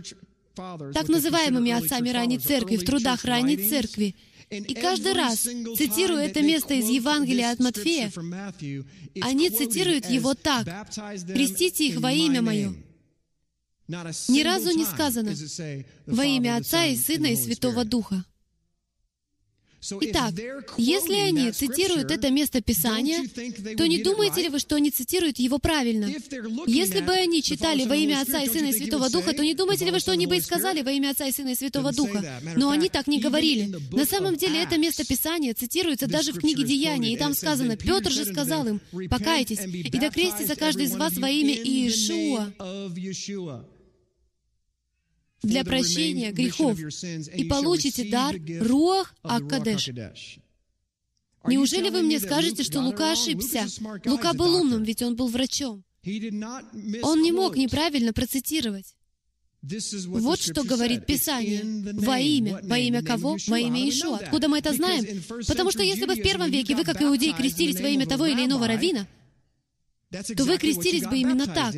так называемыми отцами ранней церкви, в трудах ранней церкви. И каждый раз, цитируя это место из Евангелия от Матфея, они цитируют его так. «Крестите их во имя Мое». Ни разу не сказано «во имя Отца и Сына и Святого Духа». Итак, если они цитируют это место Писания, то не думаете ли вы, что они цитируют его правильно? Если бы они читали во имя Отца и Сына и Святого Духа, то не думаете ли вы, что они бы и сказали во имя Отца и Сына и Святого Духа? Но они так не говорили. На самом деле это место Писания цитируется даже в книге Деяний, и там сказано, Петр же сказал им, «Покайтесь, и докрестится каждый из вас во имя Иешуа» для прощения грехов и получите дар Руах Аккадеш. Неужели вы мне скажете, что Лука ошибся? Лука был умным, ведь он был врачом. Он не мог неправильно процитировать. Вот что говорит Писание. Во имя. Во имя кого? Во имя Ишуа. Откуда мы это знаем? Потому что если бы в первом веке вы, как иудеи, крестились во имя того или иного равина, то вы крестились бы именно так,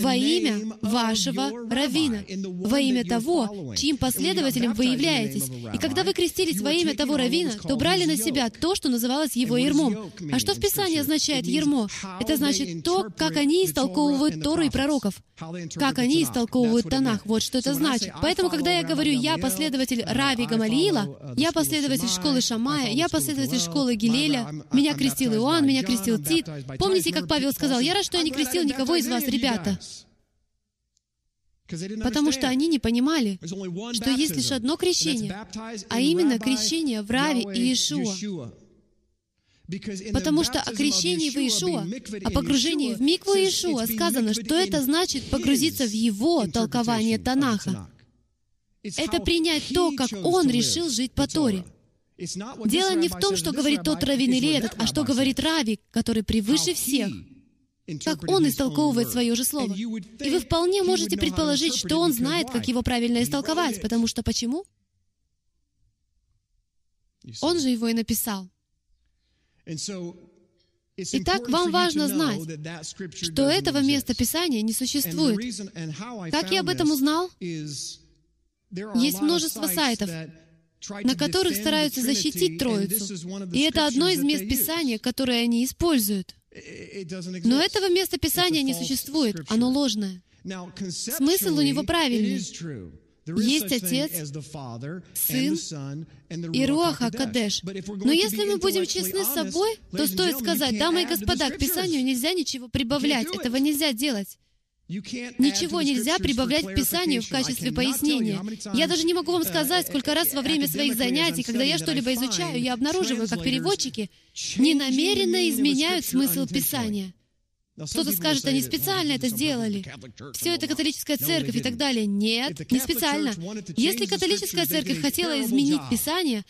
во имя вашего равина, во имя того, чьим последователем вы являетесь. И когда вы крестились во имя того равина, то брали на себя то, что называлось его ермом. А что в Писании означает ермо? Это значит то, как они истолковывают Тору и пророков, как они истолковывают Танах. Вот что это значит. Поэтому, когда я говорю, я последователь Рави Гамалиила, я последователь школы Шамая, я последователь школы Гилеля, меня крестил Иоанн, меня крестил Тит. Помните, как Павел сказал, сказал, «Я рад, что я не крестил никого из вас, ребята». Потому что они не понимали, что есть лишь одно крещение, а именно крещение в Раве и Иешуа. Потому что о крещении в Иешуа, о погружении в микву Иешуа сказано, что это значит погрузиться в его толкование Танаха. Это принять то, как он решил жить по Торе. Дело не в том, что говорит тот раввин или этот, а что говорит Рави, который превыше всех — как он истолковывает свое же слово. И вы вполне можете предположить, что он знает, как его правильно истолковать, потому что почему? Он же его и написал. Итак, вам важно знать, что этого места Писания не существует. Как я об этом узнал? Есть множество сайтов, на которых стараются защитить Троицу. И это одно из мест Писания, которые они используют. Но этого места Писания не существует, оно ложное. Смысл у него правильный. Есть Отец, Сын и Руаха Кадеш. Но если мы будем честны с собой, то стоит сказать, дамы и господа, к Писанию нельзя ничего прибавлять, этого нельзя делать. Ничего нельзя прибавлять к Писанию в качестве пояснения. Я даже не могу вам сказать, сколько раз во время своих занятий, когда я что-либо изучаю, я обнаруживаю, как переводчики ненамеренно изменяют смысл Писания. Кто-то скажет, они специально это сделали. Все это католическая церковь и так далее. Нет, не специально. Если католическая церковь хотела изменить Писание,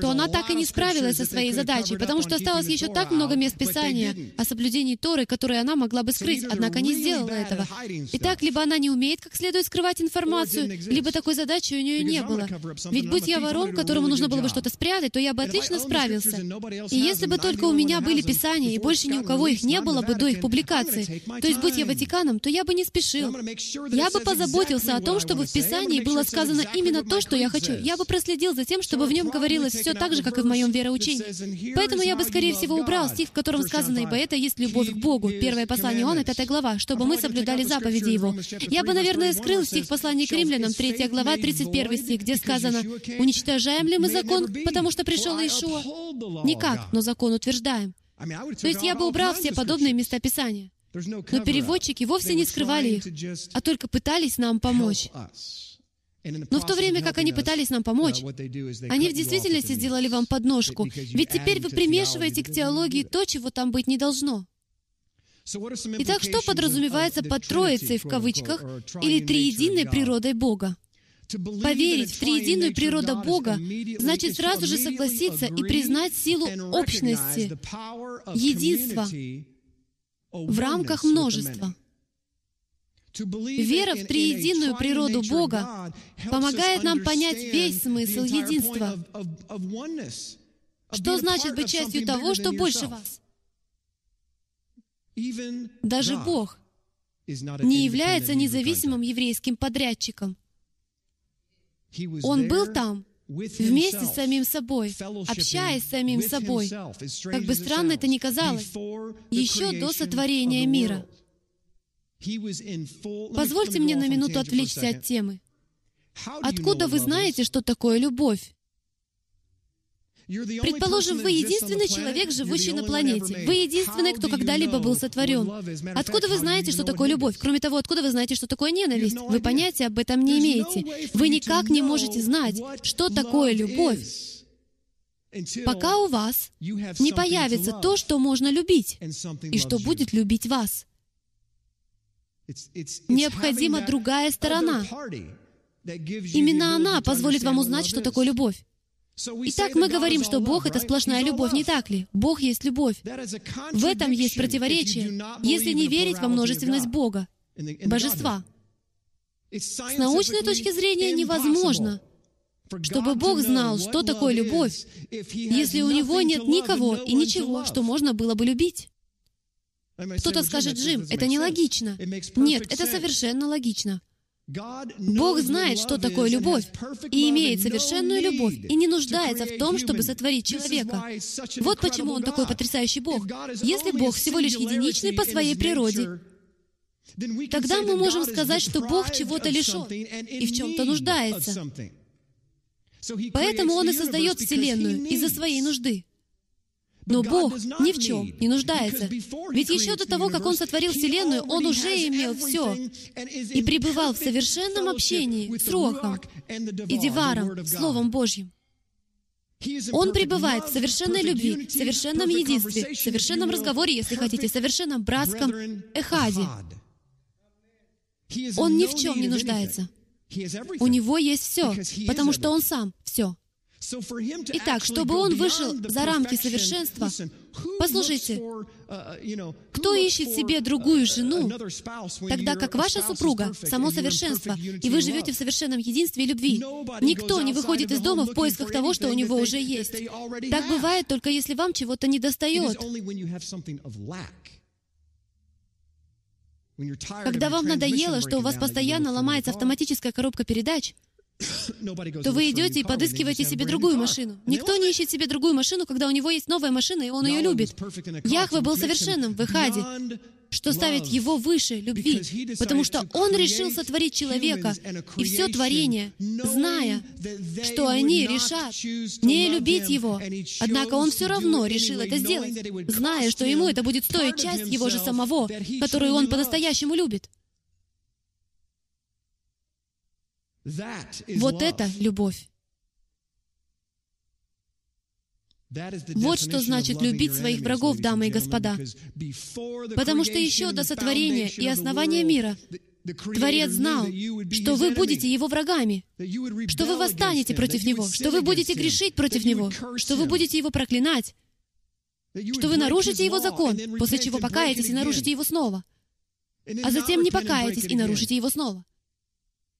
то она так и не справилась со своей задачей, потому что осталось еще так много мест Писания о соблюдении Торы, которые она могла бы скрыть, однако не сделала этого. Итак, либо она не умеет как следует скрывать информацию, либо такой задачи у нее не было. Ведь будь я вором, которому нужно было бы что-то спрятать, то я бы отлично справился. И если бы только у меня были Писания, и больше ни у кого их не было бы до их публикации, то есть будь я Ватиканом, то я бы не спешил. Я бы позаботился о том, чтобы в Писании было сказано именно то, что я хочу. Я бы проследил за тем, чтобы в нем говорилось говорилось все так же, как и в моем вероучении. Поэтому я бы, скорее всего, убрал стих, в котором сказано, «Ибо это есть любовь к Богу». Первое послание Иоанна, 5 глава, чтобы мы соблюдали заповеди Его. Я бы, наверное, скрыл стих послания к римлянам, 3 глава, 31 стих, где сказано, «Уничтожаем ли мы закон, потому что пришел Иешуа?» Никак, но закон утверждаем. То есть я бы убрал все подобные места Писания. Но переводчики вовсе не скрывали их, а только пытались нам помочь. Но в то время, как они пытались нам помочь, они в действительности сделали вам подножку, ведь теперь вы примешиваете к теологии то, чего там быть не должно. Итак, что подразумевается под «троицей» в кавычках или «триединой природой Бога»? Поверить в триединую природу Бога значит сразу же согласиться и признать силу общности, единства в рамках множества. Вера в триединую природу Бога помогает нам понять весь смысл единства. Что значит быть частью того, что больше вас? Даже Бог не является независимым еврейским подрядчиком. Он был там, вместе с самим собой, общаясь с самим собой. Как бы странно это ни казалось, еще до сотворения мира — Позвольте мне на минуту отвлечься от темы. Откуда вы знаете, что такое любовь? Предположим, вы единственный человек, живущий на планете. Вы единственный, кто когда-либо был сотворен. Откуда вы знаете, что такое любовь? Кроме того, откуда вы знаете, что такое ненависть? Вы понятия об этом не имеете. Вы никак не можете знать, что такое любовь, пока у вас не появится то, что можно любить, и что будет любить вас. Необходима другая сторона. Именно она позволит вам узнать, что такое любовь. Итак, мы говорим, что Бог — это сплошная любовь, не так ли? Бог есть любовь. В этом есть противоречие, если не верить во множественность Бога, божества. С научной точки зрения невозможно, чтобы Бог знал, что такое любовь, если у Него нет никого и ничего, что можно было бы любить. Кто-то скажет, Джим, это нелогично. Нет, это совершенно логично. Бог знает, что такое любовь, и имеет совершенную любовь, и не нуждается в том, чтобы сотворить человека. Вот почему Он такой потрясающий Бог. Если Бог всего лишь единичный по своей природе, тогда мы можем сказать, что Бог чего-то лишен и в чем-то нуждается. Поэтому Он и создает Вселенную из-за своей нужды. Но Бог ни в чем не нуждается. Ведь еще до того, как Он сотворил Вселенную, Он уже имел все и пребывал в совершенном общении с Рохом и Деваром, Словом Божьим. Он пребывает в совершенной любви, в совершенном единстве, в совершенном разговоре, если хотите, в совершенном братском эхаде. Он ни в чем не нуждается. У него есть все, потому что он сам все. Итак, чтобы он вышел за рамки совершенства, послушайте, uh, кто ищет себе другую uh, жену, тогда как ваша супруга — само совершенство, и вы живете в совершенном единстве и любви? Никто не выходит из дома в поисках того, что у него уже есть. Так бывает только если вам чего-то недостает. Когда вам надоело, что у вас постоянно ломается автоматическая коробка передач, то вы идете и подыскиваете себе другую машину. Никто не ищет себе другую машину, когда у него есть новая машина, и он ее любит. Яхве был совершенным в Ихаде, что ставит его выше любви, потому что он решил сотворить человека и все творение, зная, что они решат не любить его. Однако он все равно решил это сделать, зная, что ему это будет стоить часть его же самого, которую он по-настоящему любит. Вот это любовь. Вот что значит любить своих врагов, дамы и господа. Потому что еще до сотворения и основания мира Творец знал, что вы будете его врагами, что вы восстанете против него, что вы будете грешить против него, что вы будете его проклинать, что вы нарушите его закон, после чего покаетесь и нарушите его снова, а затем не покаетесь и нарушите его снова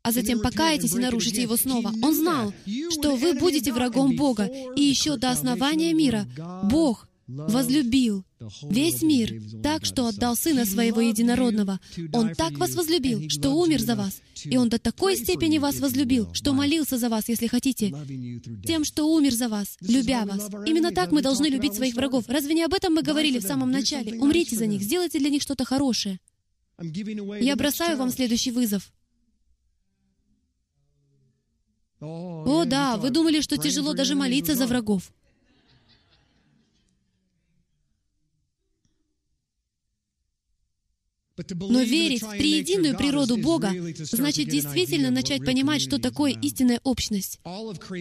а затем покаетесь и нарушите его снова. Он знал, что вы будете врагом Бога, и еще до основания мира Бог возлюбил весь мир так, что отдал Сына Своего Единородного. Он так вас возлюбил, что умер за вас. И Он до такой степени вас возлюбил, что молился за вас, если хотите, тем, что умер за вас, любя вас. Именно так мы должны любить своих врагов. Разве не об этом мы говорили в самом начале? Умрите за них, сделайте для них что-то хорошее. Я бросаю вам следующий вызов. О, да, вы думали, что тяжело даже молиться за врагов. Но верить в триединую природу Бога значит действительно начать понимать, что такое истинная общность.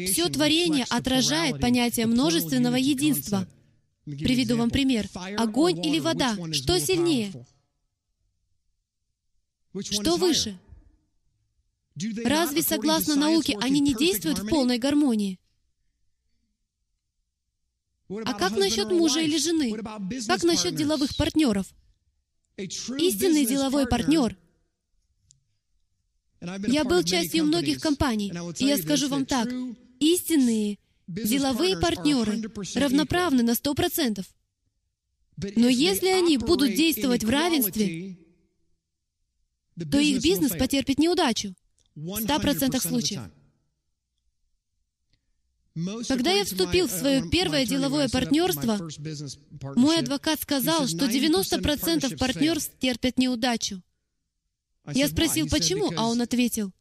Все творение отражает понятие множественного единства. Приведу вам пример. Огонь или вода? Что сильнее? Что выше? Разве, согласно науке, они не действуют в полной гармонии? А как насчет мужа или жены? Как насчет деловых партнеров? Истинный деловой партнер. Я был частью многих компаний, и я скажу вам так, истинные деловые партнеры равноправны на сто процентов. Но если они будут действовать в равенстве, то их бизнес потерпит неудачу. В 100% случаев. Когда я вступил в свое первое деловое партнерство, мой адвокат сказал, что 90% партнерств терпят неудачу. Я спросил, почему, а он ответил,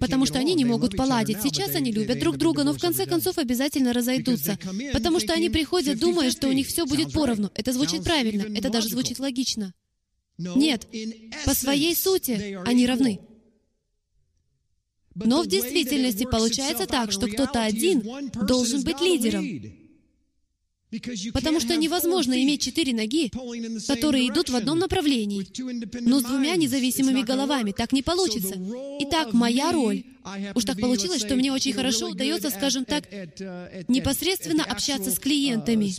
потому что они не могут поладить. Сейчас они любят друг друга, но в конце концов обязательно разойдутся, потому что они приходят, думая, что у них все будет поровну. Это звучит правильно, это даже звучит логично. Нет, по своей сути они равны. Но в действительности получается так, что кто-то один должен быть лидером. Потому что невозможно иметь четыре ноги, которые идут в одном направлении, но с двумя независимыми головами. Так не получится. Итак, моя роль. Уж так получилось, что мне очень хорошо удается, скажем так, непосредственно общаться с клиентами.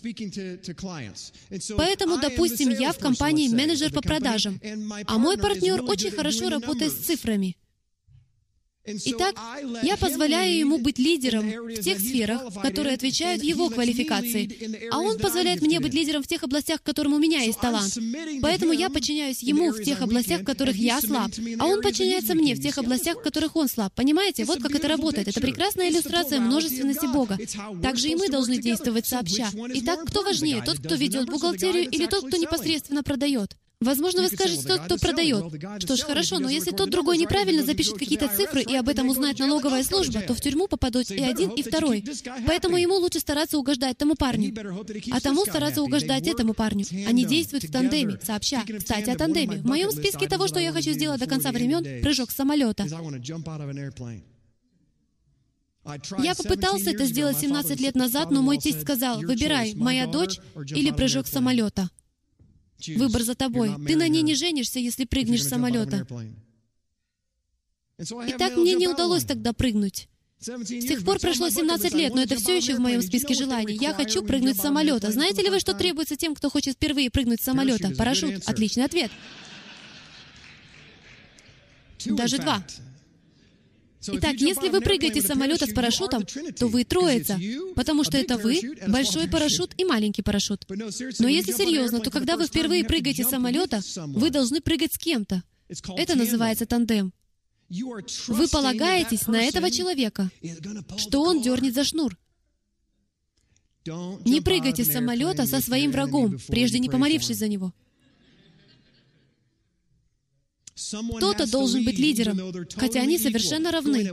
Поэтому, допустим, я в компании менеджер по продажам, а мой партнер очень хорошо работает с цифрами. Итак, я позволяю ему быть лидером в тех сферах, которые отвечают его квалификации, а он позволяет мне быть лидером в тех областях, в которых у меня есть талант. Поэтому я подчиняюсь ему в тех областях, в которых я слаб, а он подчиняется мне в тех областях, в которых он слаб. Понимаете? Вот как это работает. Это прекрасная иллюстрация множественности Бога. Также и мы должны действовать сообща. Итак, кто важнее, тот, кто ведет бухгалтерию, или тот, кто непосредственно продает? Возможно, вы скажете, тот, кто продает. Что ж, хорошо, но если тот другой неправильно запишет какие-то цифры, и об этом узнает налоговая служба, то в тюрьму попадут и один, и второй. Поэтому ему лучше стараться угождать тому парню. А тому стараться угождать этому парню. Они действуют в тандеме, сообща. Кстати, о тандеме. В моем списке того, что я хочу сделать до конца времен, прыжок с самолета. Я попытался это сделать 17 лет назад, но мой тесть сказал, выбирай, моя дочь или прыжок с самолета. Выбор за тобой. Ты на ней не женишься, если прыгнешь с самолета. Итак, мне не удалось тогда прыгнуть. С тех пор прошло 17 лет, но это все еще в моем списке желаний. Я хочу прыгнуть с самолета. Знаете ли вы, что требуется тем, кто хочет впервые прыгнуть с самолета? Парашют. Отличный ответ. Даже два. Итак, если вы прыгаете с самолета с парашютом, то вы троица, потому что это вы, большой парашют и маленький парашют. Но если серьезно, то когда вы впервые прыгаете с самолета, вы должны прыгать с кем-то. Это называется тандем. Вы полагаетесь на этого человека, что он дернет за шнур. Не прыгайте с самолета со своим врагом, прежде не помолившись за него. Кто-то должен быть лидером, хотя они совершенно равны.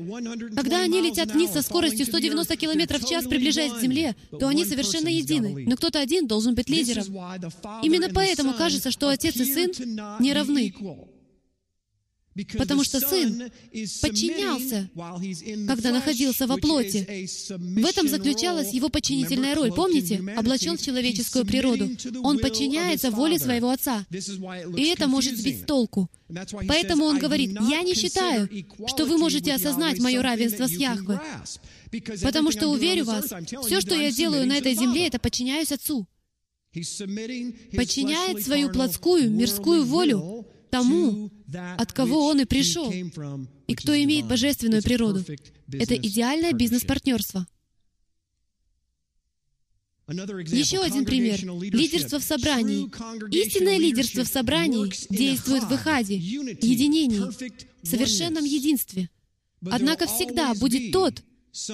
Когда они летят вниз со скоростью 190 км в час, приближаясь к Земле, то они совершенно едины. Но кто-то один должен быть лидером. Именно поэтому кажется, что отец и сын не равны. Потому что Сын подчинялся, когда находился во плоти. В этом заключалась его подчинительная роль. Помните? Облачен в человеческую природу. Он подчиняется воле своего Отца. И это может сбить с толку. Поэтому он говорит, «Я не считаю, что вы можете осознать мое равенство с Яхве, потому что, уверю вас, все, что я делаю на этой земле, это подчиняюсь Отцу». Подчиняет свою плотскую, мирскую волю тому, от кого он и пришел, и кто имеет божественную природу. Это идеальное бизнес-партнерство. Еще один пример. Лидерство в собрании. Истинное лидерство в собрании действует в Ихаде, единении, совершенном единстве. Однако всегда будет тот,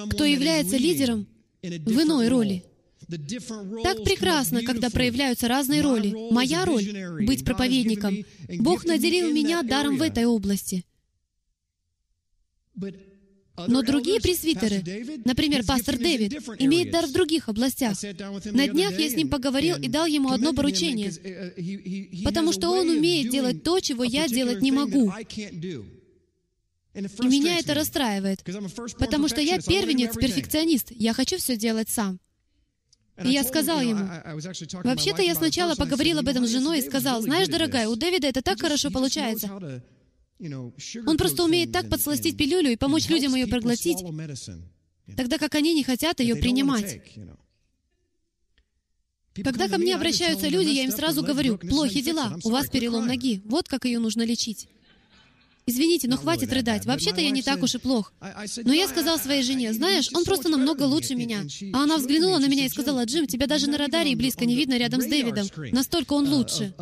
кто является лидером в иной роли. Так прекрасно, когда проявляются разные роли. Моя роль — быть проповедником. Бог наделил меня даром в этой области. Но другие пресвитеры, например, пастор Дэвид, имеет дар в других областях. На днях я с ним поговорил и дал ему одно поручение, потому что он умеет делать то, чего я делать не могу. И меня это расстраивает, потому что я первенец-перфекционист, я хочу все делать сам. И я сказал ему, вообще-то я сначала поговорил об этом с женой и сказал, знаешь, дорогая, у Дэвида это так хорошо получается. Он просто умеет так подсластить пилюлю и помочь людям ее проглотить, тогда как они не хотят ее принимать. Когда ко мне обращаются люди, я им сразу говорю, плохи дела, у вас перелом ноги, вот как ее нужно лечить. Извините, но хватит рыдать. Вообще-то я не так уж и плох. Но я сказал своей жене, знаешь, он просто намного лучше меня. А она взглянула на меня и сказала, Джим, тебя даже на радаре близко не видно рядом с Дэвидом. Настолько он лучше.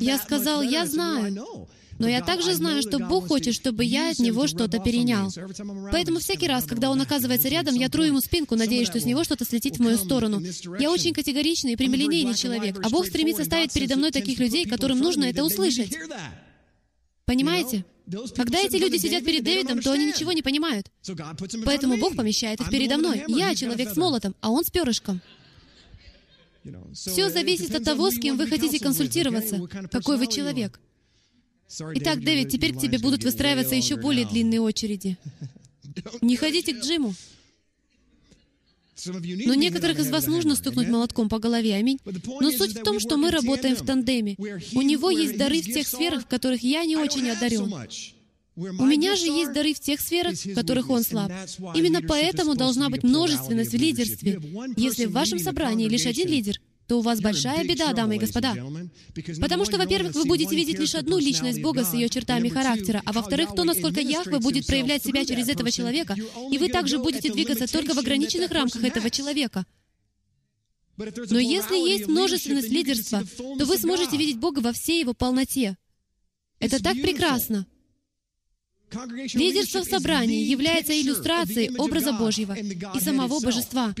Я сказал, я знаю. Но я также знаю, что Бог хочет, чтобы я от Него что-то перенял. Поэтому всякий раз, когда Он оказывается рядом, я тру Ему спинку, надеясь, что с Него что-то слетит в мою сторону. Я очень категоричный и прямолинейный человек, а Бог стремится ставить передо мной таких людей, которым нужно это услышать. Понимаете? Когда эти люди сидят перед Дэвидом, то они ничего не понимают. Поэтому Бог помещает их передо мной. Я человек с молотом, а он с перышком. Все зависит от того, с кем вы хотите консультироваться, какой вы человек. Итак, Дэвид, теперь к тебе будут выстраиваться еще более длинные очереди. Не ходите к Джиму. Но некоторых из вас нужно стукнуть молотком по голове, аминь. Но суть в том, что мы работаем в тандеме. У него есть дары в тех сферах, в которых я не очень одарен. У меня же есть дары в тех сферах, в которых он слаб. Именно поэтому должна быть множественность в лидерстве. Если в вашем собрании лишь один лидер, то у вас большая беда, дамы и господа. Потому что, во-первых, вы будете видеть лишь одну личность Бога с ее чертами характера, а во-вторых, то, насколько Яхве будет проявлять себя через этого человека, и вы также будете двигаться только в ограниченных рамках этого человека. Но если есть множественность лидерства, то вы сможете видеть Бога во всей Его полноте. Это так прекрасно. Лидерство в собрании является иллюстрацией образа Божьего и самого Божества,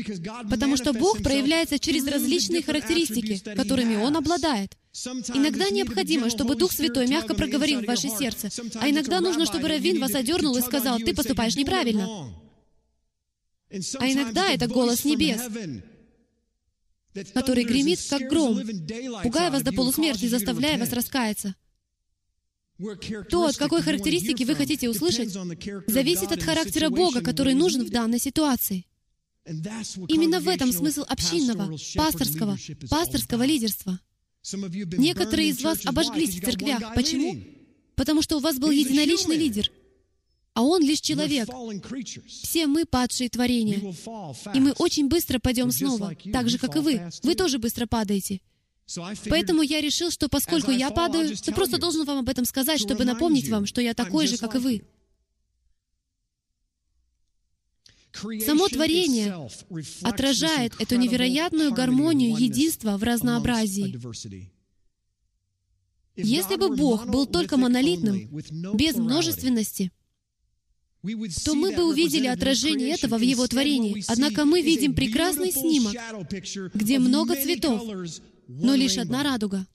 потому что Бог проявляется через различные характеристики, которыми Он обладает. Иногда необходимо, чтобы Дух Святой мягко проговорил в ваше сердце, а иногда нужно, чтобы Раввин вас одернул и сказал, «Ты поступаешь неправильно». А иногда это голос небес, который гремит, как гром, пугая вас до полусмерти, заставляя вас раскаяться. То, от какой характеристики вы хотите услышать, зависит от характера Бога, который нужен в данной ситуации. Именно в этом смысл общинного, пасторского, пасторского лидерства. Некоторые из вас обожглись в церквях. Почему? Потому что у вас был единоличный лидер, а он лишь человек. Все мы падшие творения. И мы очень быстро пойдем снова, так же, как и вы. Вы тоже быстро падаете. Поэтому я решил, что поскольку я падаю, то просто должен вам об этом сказать, чтобы напомнить вам, что я такой же, как и вы. Само творение отражает эту невероятную гармонию единства в разнообразии. Если бы Бог был только монолитным, без множественности, то мы бы увидели отражение этого в Его творении. Однако мы видим прекрасный снимок, где много цветов, но лишь одна радуга.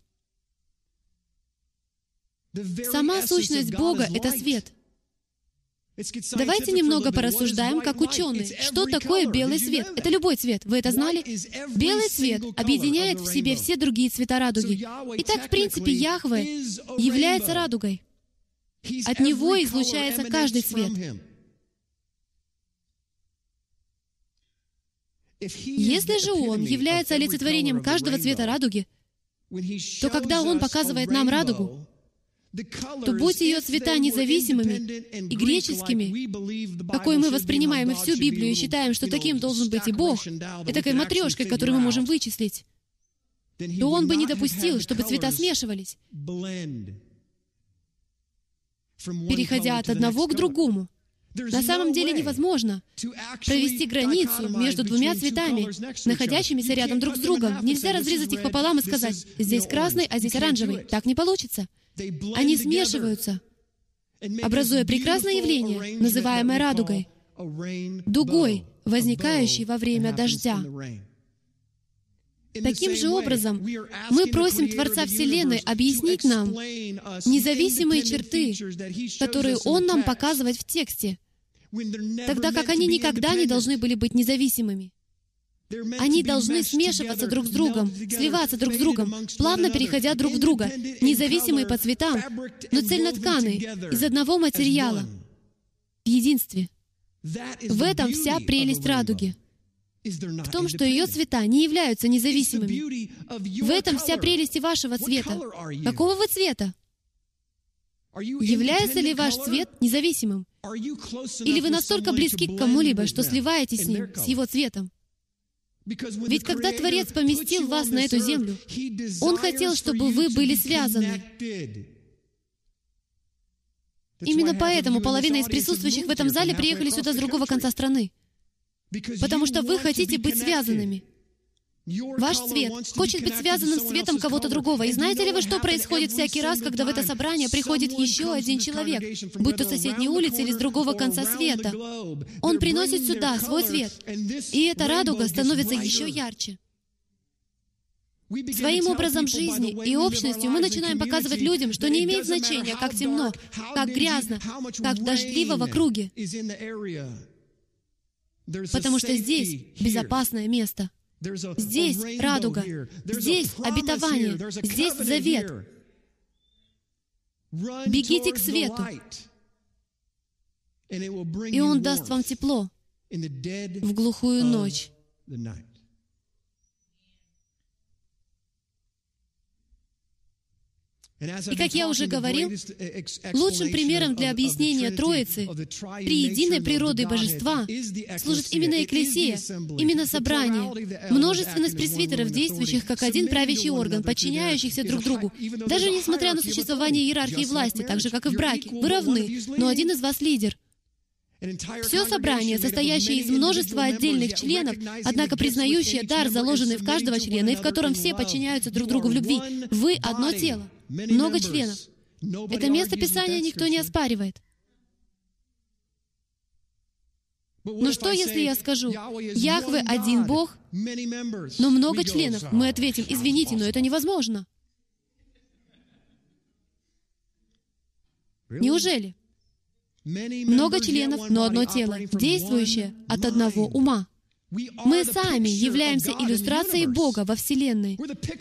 Сама сущность Бога — это свет. Давайте немного порассуждаем, как ученые. Что такое белый свет? Это любой цвет. Вы это знали? Белый цвет объединяет в себе все другие цвета радуги. Итак, в принципе, Яхве является радугой. От него излучается каждый цвет. Если же Он является олицетворением каждого цвета радуги, то когда Он показывает нам радугу, то будь ее цвета независимыми и греческими, какой мы воспринимаем и всю Библию и считаем, что таким должен быть и Бог, и такой матрешкой, которую мы можем вычислить, то Он бы не допустил, чтобы цвета смешивались, переходя от одного к другому. На самом деле невозможно провести границу между двумя цветами, находящимися рядом друг с другом. Нельзя разрезать их пополам и сказать, здесь красный, а здесь оранжевый. Так не получится. Они смешиваются, образуя прекрасное явление, называемое радугой, дугой, возникающей во время дождя. Таким же образом, мы просим Творца Вселенной объяснить нам независимые черты, которые Он нам показывает в тексте, тогда как они никогда не должны были быть независимыми. Они должны смешиваться друг с другом, сливаться друг с другом, плавно переходя друг в друга, независимые по цветам, но цельнотканые, из одного материала, в единстве. В этом вся прелесть радуги в том, что ее цвета не являются независимыми. В этом вся прелесть и вашего цвета. Какого вы цвета? Является ли ваш цвет независимым? Или вы настолько близки к кому-либо, что сливаетесь с ним, с его цветом? Ведь когда Творец поместил вас на эту землю, Он хотел, чтобы вы были связаны. Именно поэтому половина из присутствующих в этом зале приехали сюда с другого конца страны. Потому что вы хотите быть связанными. Ваш цвет хочет быть связанным с цветом кого-то другого. И знаете ли вы, что происходит всякий раз, когда в это собрание приходит еще один человек, будь то соседней улицы или с другого конца света? Он приносит сюда свой цвет, и эта радуга становится еще ярче. Своим образом жизни и общностью мы начинаем показывать людям, что не имеет значения, как темно, как грязно, как дождливо в округе, потому что здесь безопасное место. Здесь радуга, здесь обетование, здесь завет. Бегите к свету, и Он даст вам тепло в глухую ночь. И как я уже говорил, лучшим примером для объяснения Троицы, триединой природы Божества, служит именно Экклесия, именно собрание, множественность пресвитеров, действующих как один правящий орган, подчиняющихся друг другу. Даже несмотря на существование иерархии власти, так же, как и в браке, вы равны, но один из вас лидер. Все собрание, состоящее из множества отдельных членов, однако признающее дар, заложенный в каждого члена, и в котором все подчиняются друг другу в любви. Вы — одно тело много членов. Это место Писания никто не оспаривает. Но что, если я скажу, Яхве один Бог, но много членов? Мы ответим, извините, но это невозможно. Неужели? Много членов, но одно тело, действующее от одного ума. Мы сами являемся иллюстрацией Бога во Вселенной.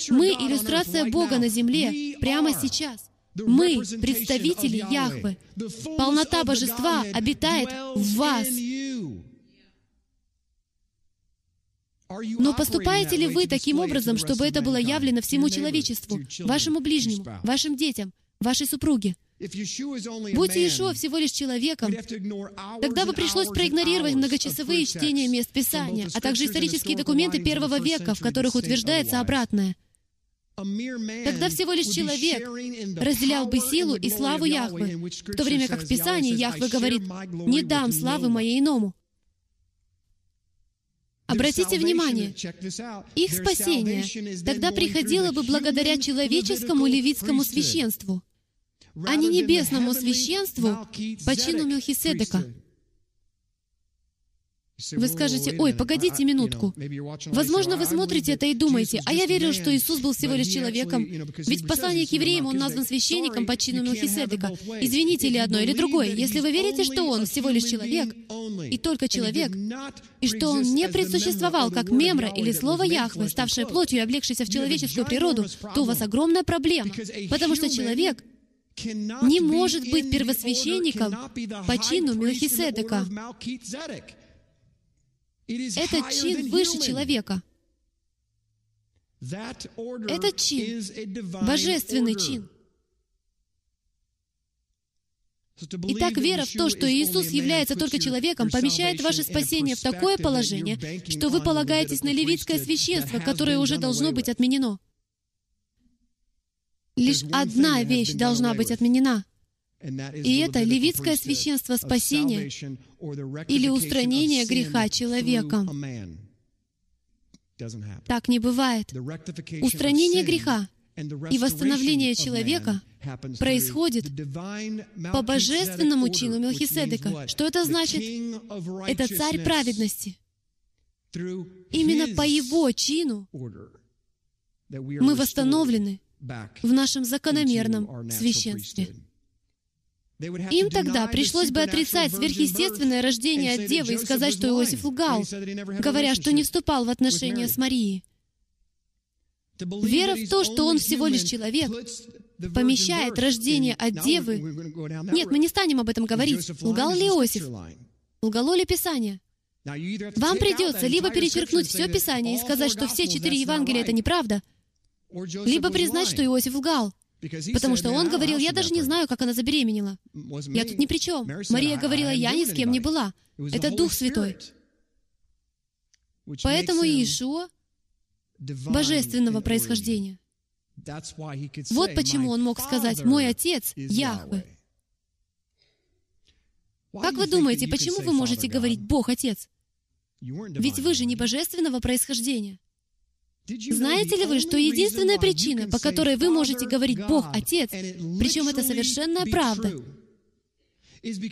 Мы иллюстрация Бога на земле прямо сейчас. Мы представители Яхвы. Полнота Божества обитает в вас. Но поступаете ли вы таким образом, чтобы это было явлено всему человечеству, вашему ближнему, вашим детям, вашей супруге? Будь Иешуа всего лишь человеком, тогда бы пришлось проигнорировать многочасовые чтения мест Писания, а также исторические документы первого века, в которых утверждается обратное. Тогда всего лишь человек разделял бы силу и славу Яхвы, в то время как в Писании Яхве говорит, «Не дам славы моей иному». Обратите внимание, их спасение тогда приходило бы благодаря человеческому левитскому священству — а не небесному священству по чину Мелхиседека. Вы скажете, ой, погодите минутку. Возможно, вы смотрите это и думаете, а я верил, что Иисус был всего лишь человеком, ведь в послании к евреям он назван священником по чину Мелхиседека. Извините ли одно или другое, если вы верите, что он всего лишь человек, и только человек, и что он не предсуществовал как мемра или слово Яхвы, ставшее плотью и облегшееся в человеческую природу, то у вас огромная проблема, потому что человек — не может быть первосвященником по чину Мелхиседека. Этот чин выше человека. Этот чин — божественный чин. Итак, вера в то, что Иисус является только человеком, помещает ваше спасение в такое положение, что вы полагаетесь на левитское священство, которое уже должно быть отменено. Лишь одна вещь должна быть отменена. И это левитское священство спасения или устранение греха человеком. Так не бывает. Устранение греха и восстановление человека происходит по божественному чину Мелхиседека. Что это значит? Это царь праведности. Именно по его чину мы восстановлены в нашем закономерном священстве. Им тогда пришлось бы отрицать сверхъестественное рождение от Девы и сказать, что Иосиф лгал, говоря, что не вступал в отношения с Марией. Вера в то, что он всего лишь человек, помещает рождение от Девы. Нет, мы не станем об этом говорить. Лгал ли Иосиф? Лгало ли Писание? Вам придется либо перечеркнуть все Писание и сказать, что все четыре Евангелия — это неправда, либо признать, что Иосиф лгал. Потому что он говорил, я даже не знаю, как она забеременела. Я тут ни при чем. Мария говорила, я ни с кем не была. Это Дух Святой. Поэтому Иешуа божественного происхождения. Вот почему он мог сказать, «Мой Отец — Яхве». Как вы думаете, почему вы можете говорить «Бог Отец»? Ведь вы же не божественного происхождения. Знаете ли вы, что единственная причина, по которой вы можете говорить «Бог — Отец», причем это совершенная правда,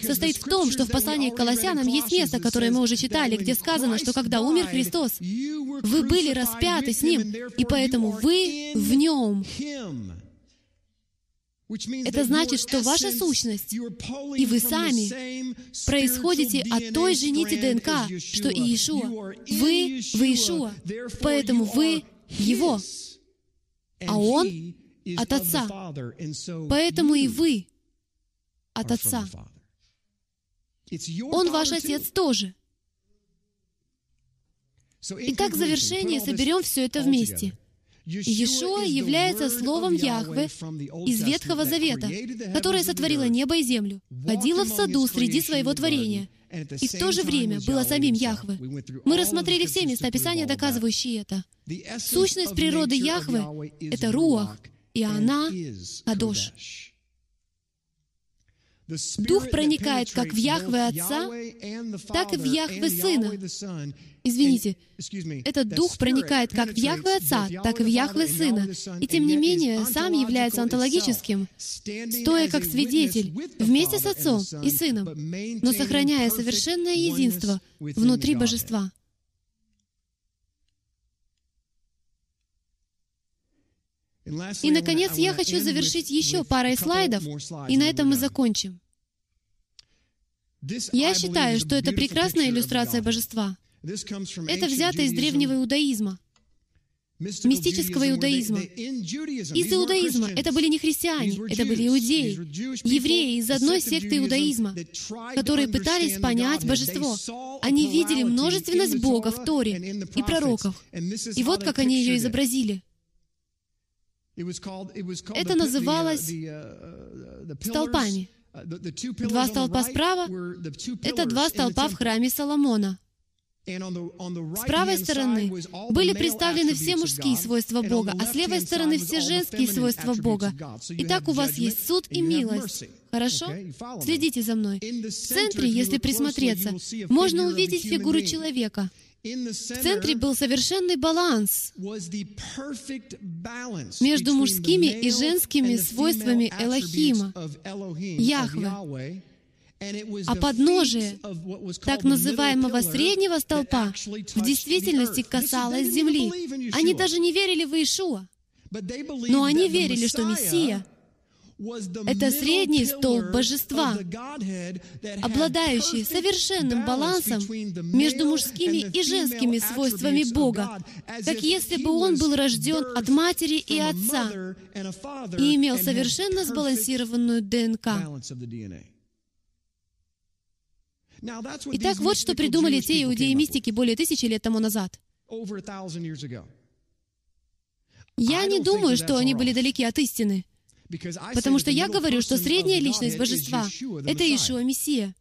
состоит в том, что в послании к Колоссянам есть место, которое мы уже читали, где сказано, что когда умер Христос, вы были распяты с Ним, и поэтому вы в Нем. Это значит, что ваша сущность и вы сами происходите от той же нити ДНК, что и Иешуа. Вы в Иешуа, поэтому вы Его, а Он от Отца. Поэтому и вы от Отца. Он ваш Отец тоже. Итак, в завершение соберем все это вместе. Иешуа является Словом Яхве из Ветхого Завета, которое сотворило небо и землю, ходило в саду среди своего творения, и в то же время было самим Яхве. Мы рассмотрели все места Писания, доказывающие это. Сущность природы Яхве — это Руах, и она — Кадош. Дух проникает как в Яхве Отца, так и в Яхве Сына. Извините, этот Дух проникает как в Яхве Отца, так и в Яхве Сына, и тем не менее сам является онтологическим, стоя как свидетель вместе с Отцом и Сыном, но сохраняя совершенное единство внутри Божества. И, наконец, я хочу завершить еще парой слайдов, и на этом мы закончим. Я считаю, что это прекрасная иллюстрация божества. Это взято из древнего иудаизма, мистического иудаизма. Из иудаизма это были не христиане, это были иудеи, евреи из одной секты иудаизма, которые пытались понять божество. Они видели множественность Бога в Торе и пророков. И вот как они ее изобразили. Это называлось столпами. Два столпа справа — это два столпа в храме Соломона. С правой стороны были представлены все мужские свойства Бога, а с левой стороны все женские свойства Бога. Итак, у вас есть суд и милость. Хорошо? Следите за мной. В центре, если присмотреться, можно увидеть фигуру человека — в центре был совершенный баланс между мужскими и женскими свойствами Элохима, Яхве. А подножие так называемого среднего столпа в действительности касалось земли. Они даже не верили в Иешуа, но они верили, что Мессия — это средний столб божества, обладающий совершенным балансом между мужскими и женскими свойствами Бога, как если бы он был рожден от матери и отца и имел совершенно сбалансированную ДНК. Итак, вот что придумали те иудеи-мистики более тысячи лет тому назад. Я не думаю, что они были далеки от истины. Потому что я говорю, что средняя личность Божества — это Иешуа Мессия.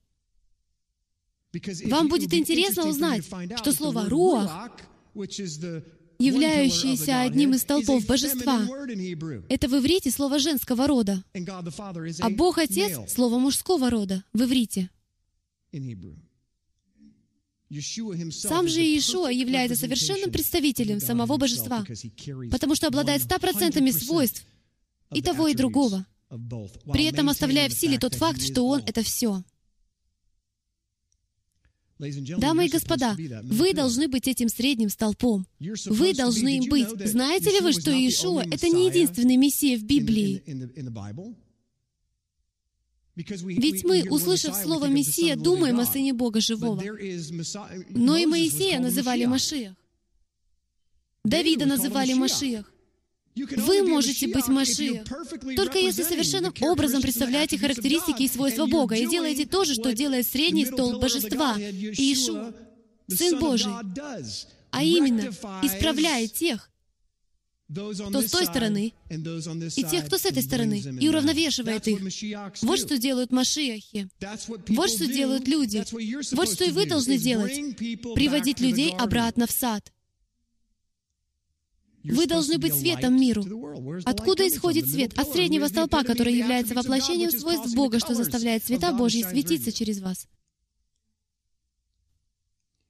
Вам будет интересно узнать, что слово «руах», являющееся одним из столпов Божества, это в иврите слово женского рода, а Бог Отец — слово мужского рода в иврите. Сам же Иешуа является совершенным представителем самого Божества, потому что обладает ста процентами свойств, и того, и другого, при этом оставляя в силе тот факт, что Он — это все. Дамы и господа, вы должны быть этим средним столпом. Вы должны им быть. Знаете ли вы, что Иешуа — это не единственный Мессия в Библии? Ведь мы, услышав слово «Мессия», думаем о Сыне Бога Живого. Но и Моисея называли Машиях. Давида называли Машиях. Вы можете быть Машиах, только если совершенным образом представляете характеристики и свойства Бога и делаете то же, что делает средний стол Божества, Иешуа, Сын Божий, а именно исправляет тех, кто с той стороны, и тех, кто с этой стороны, и уравновешивает их. Вот что делают Машиахи. Вот что делают люди. Вот что и вы должны делать. Приводить людей обратно в сад. Вы должны быть светом миру. Откуда исходит свет? От среднего столпа, который является воплощением свойств Бога, что заставляет света Божьи светиться через вас.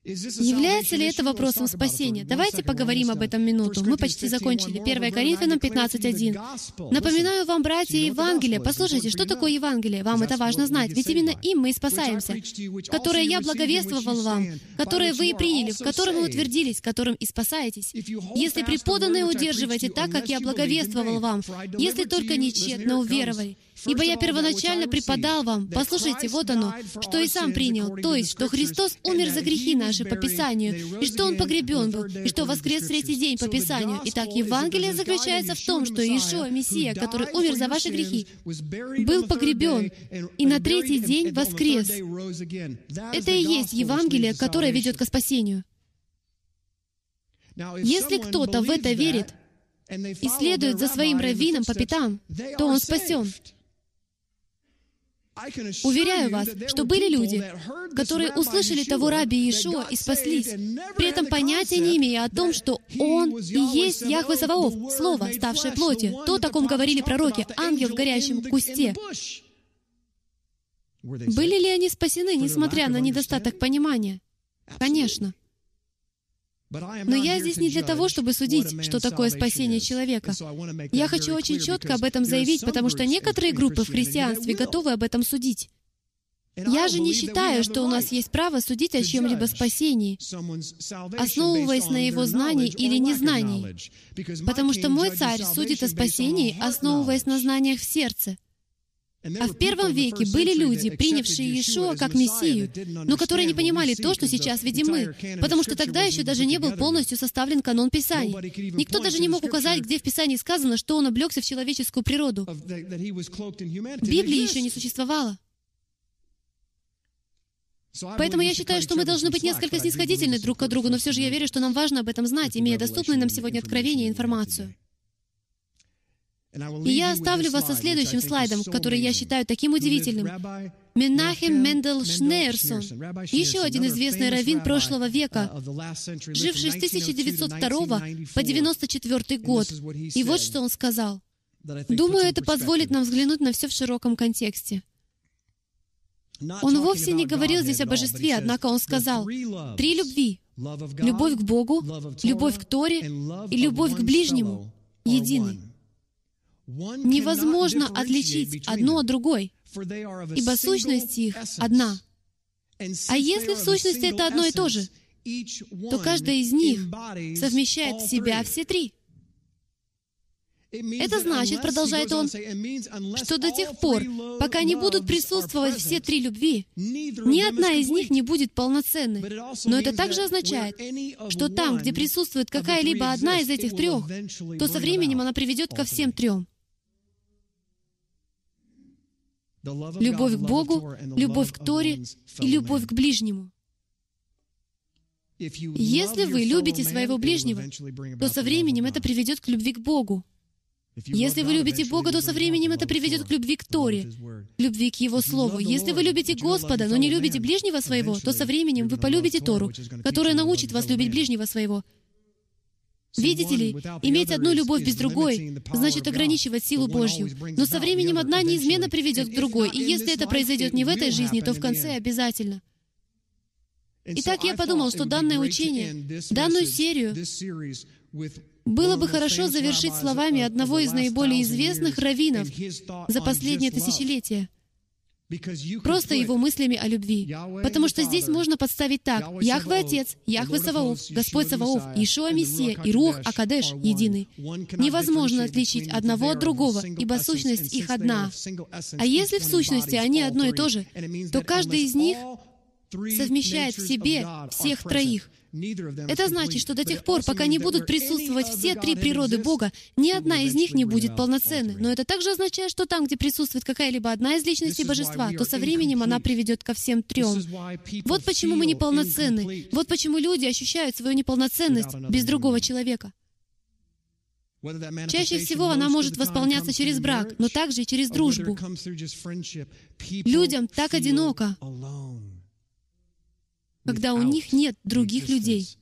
Является ли это вопросом спасения? Давайте поговорим об этом минуту. Мы почти закончили. 1 Коринфянам 15.1. Напоминаю вам, братья, Евангелие. Послушайте, что такое Евангелие? Вам это важно знать, ведь именно им мы и спасаемся. Которое я благовествовал вам, которое вы и приняли, в котором вы утвердились, которым и спасаетесь. Если преподанное удерживаете так, как я благовествовал вам, если только нечетно уверовали, Ибо я первоначально преподал вам, послушайте, вот оно, что и сам принял, то есть, что Христос умер за грехи наши по Писанию, и что Он погребен был, и что воскрес в третий день по Писанию. Итак, Евангелие заключается в том, что Иешуа, Мессия, который умер за ваши грехи, был погребен, и на третий день воскрес. Это и есть Евангелие, которое ведет к спасению. Если кто-то в это верит, и следует за своим раввином по пятам, то он спасен. Уверяю вас, что были люди, которые услышали того раби Иешуа и спаслись, при этом понятия не имея о том, что Он и есть Яхве Саваоф, Слово, ставшее плотью, то, о ком говорили пророки, ангел в горящем кусте. Были ли они спасены, несмотря на недостаток понимания? Конечно. Но я здесь не для того, чтобы судить, что такое спасение человека. Я хочу очень четко об этом заявить, потому что некоторые группы в христианстве готовы об этом судить. Я же не считаю, что у нас есть право судить о чем-либо спасении, основываясь на его знании или незнании, потому что мой царь судит о спасении, основываясь на знаниях в сердце. А в первом веке были люди, принявшие Иешуа как Мессию, но которые не понимали то, что сейчас видим мы, потому что тогда еще даже не был полностью составлен канон Писаний. Никто даже не мог указать, где в Писании сказано, что он облегся в человеческую природу. Библии еще не существовало. Поэтому я считаю, что мы должны быть несколько снисходительны друг к другу, но все же я верю, что нам важно об этом знать, имея доступную нам сегодня откровение и информацию. И я оставлю вас со следующим слайдом, который я считаю таким удивительным. Менахем Мендел Шнейерсон, еще один известный раввин прошлого века, живший с 1902 по 94 год. И вот что он сказал. Думаю, это позволит нам взглянуть на все в широком контексте. Он вовсе не говорил здесь о божестве, однако он сказал, три любви — любовь к Богу, любовь к Торе и любовь к ближнему — едины. Невозможно отличить одно от другой, ибо сущность их одна. А если в сущности это одно и то же, то каждая из них совмещает в себя все три. Это значит, продолжает он, что до тех пор, пока не будут присутствовать все три любви, ни одна из них не будет полноценной. Но это также означает, что там, где присутствует какая-либо одна из этих трех, то со временем она приведет ко всем трем. Любовь к Богу, любовь к Торе и любовь к ближнему. Если вы любите своего ближнего, то со временем это приведет к любви к Богу. Если вы любите Бога, то со временем это приведет к любви к Торе, любви к Его Слову. Если вы любите Господа, но не любите ближнего своего, то со временем вы полюбите Тору, которая научит вас любить ближнего своего. Видите ли, иметь одну любовь без другой значит ограничивать силу Божью. Но со временем одна неизменно приведет к другой, и если это произойдет не в этой жизни, то в конце обязательно. Итак, я подумал, что данное учение, данную серию было бы хорошо завершить словами одного из наиболее известных раввинов за последнее тысячелетие — Просто его мыслями о любви. Потому что здесь можно подставить так. Яхве Отец, Яхве Саваоф, Господь Саваоф, Ишуа Мессия и Рух Акадеш единый. Невозможно отличить одного от другого, ибо сущность их одна. А если в сущности они одно и то же, то каждый из них совмещает в себе всех троих. Это значит, что до тех пор, пока не будут присутствовать все три природы Бога, ни одна из них не будет полноценной. Но это также означает, что там, где присутствует какая-либо одна из личностей Божества, то со временем она приведет ко всем трем. Вот почему мы неполноценны. Вот почему люди ощущают свою неполноценность без другого человека. Чаще всего она может восполняться через брак, но также и через дружбу. Людям так одиноко, когда у них нет других людей.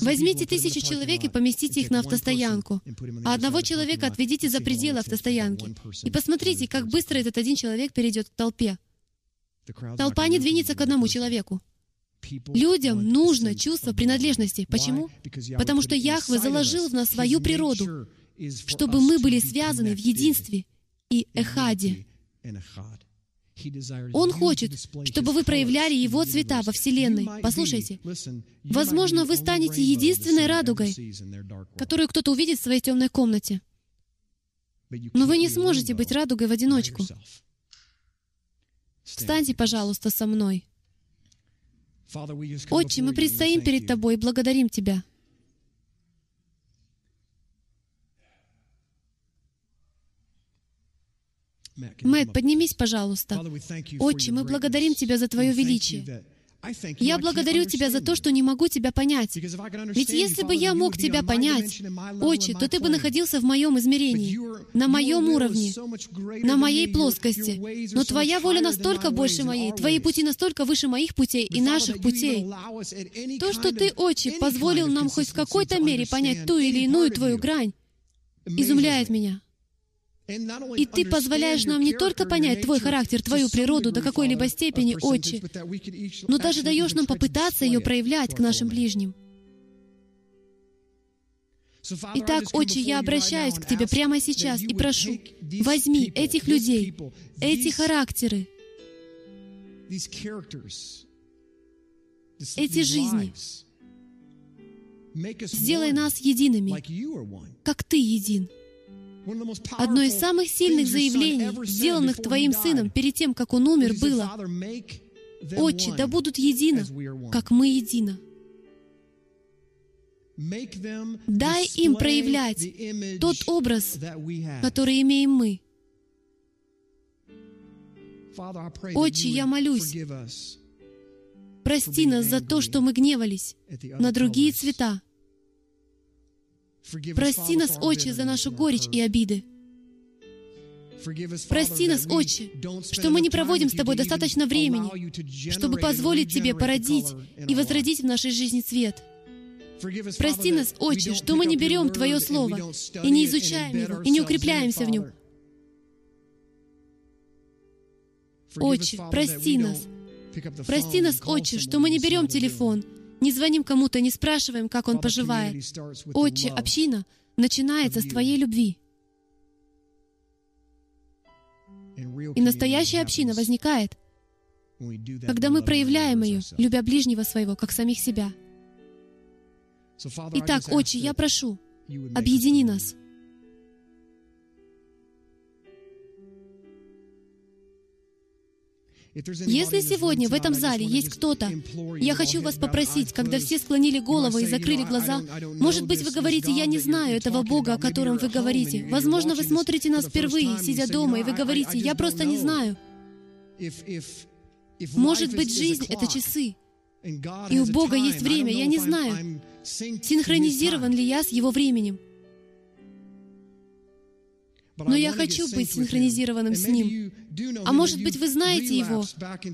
Возьмите тысячу человек и поместите их на автостоянку, а одного человека отведите за пределы автостоянки. И посмотрите, как быстро этот один человек перейдет к толпе. Толпа не двинется к одному человеку. Людям нужно чувство принадлежности. Почему? Потому что Яхве заложил в нас свою природу, чтобы мы были связаны в единстве и эхаде. Он хочет, чтобы вы проявляли Его цвета во Вселенной. Послушайте, возможно, вы станете единственной радугой, которую кто-то увидит в своей темной комнате. Но вы не сможете быть радугой в одиночку. Встаньте, пожалуйста, со мной. Отче, мы предстоим перед Тобой и благодарим Тебя. Мэтт, поднимись, пожалуйста. Отче, мы благодарим Тебя за Твое величие. Я благодарю Тебя за то, что не могу Тебя понять. Ведь если бы я мог Тебя понять, Отче, то Ты бы находился в моем измерении, на моем уровне, на моей плоскости. Но Твоя воля настолько больше моей, Твои пути настолько выше моих путей и наших путей. То, что Ты, Отче, позволил нам хоть в какой-то мере понять ту или иную Твою грань, изумляет меня. И Ты позволяешь нам не только понять Твой характер, Твою природу до какой-либо степени, Отче, но даже даешь нам попытаться ее проявлять к нашим ближним. Итак, Отче, я обращаюсь к Тебе прямо сейчас и прошу, возьми этих людей, эти характеры, эти жизни, сделай нас едиными, как Ты един. Одно из самых сильных заявлений, сделанных Твоим Сыном перед тем, как Он умер, было «Отче, да будут едино, как мы едино». Дай им проявлять тот образ, который имеем мы. Отче, я молюсь, прости нас за то, что мы гневались на другие цвета, Прости нас, Отче, за нашу горечь и обиды. Прости нас, Отче, что мы не проводим с Тобой достаточно времени, чтобы позволить Тебе породить и возродить в нашей жизни цвет. Прости нас, Отче, что мы не берем Твое Слово и не изучаем его, и не укрепляемся в нем. Отче, прости нас. Прости нас, Отче, что мы не берем телефон не звоним кому-то, не спрашиваем, как он поживает. Отче, община начинается с Твоей любви. И настоящая община возникает, когда мы проявляем ее, любя ближнего своего, как самих себя. Итак, Отче, я прошу, объедини нас — Если сегодня в этом зале есть кто-то, я хочу вас попросить, когда все склонили головы и закрыли глаза, может быть, вы говорите, я не знаю этого Бога, о котором вы говорите. Возможно, вы смотрите нас впервые, сидя дома, и вы говорите, я просто не знаю. Может быть, жизнь — это часы, и у Бога есть время, я не знаю, синхронизирован ли я с Его временем. Но я хочу быть синхронизированным с Ним. А может быть, вы знаете Его,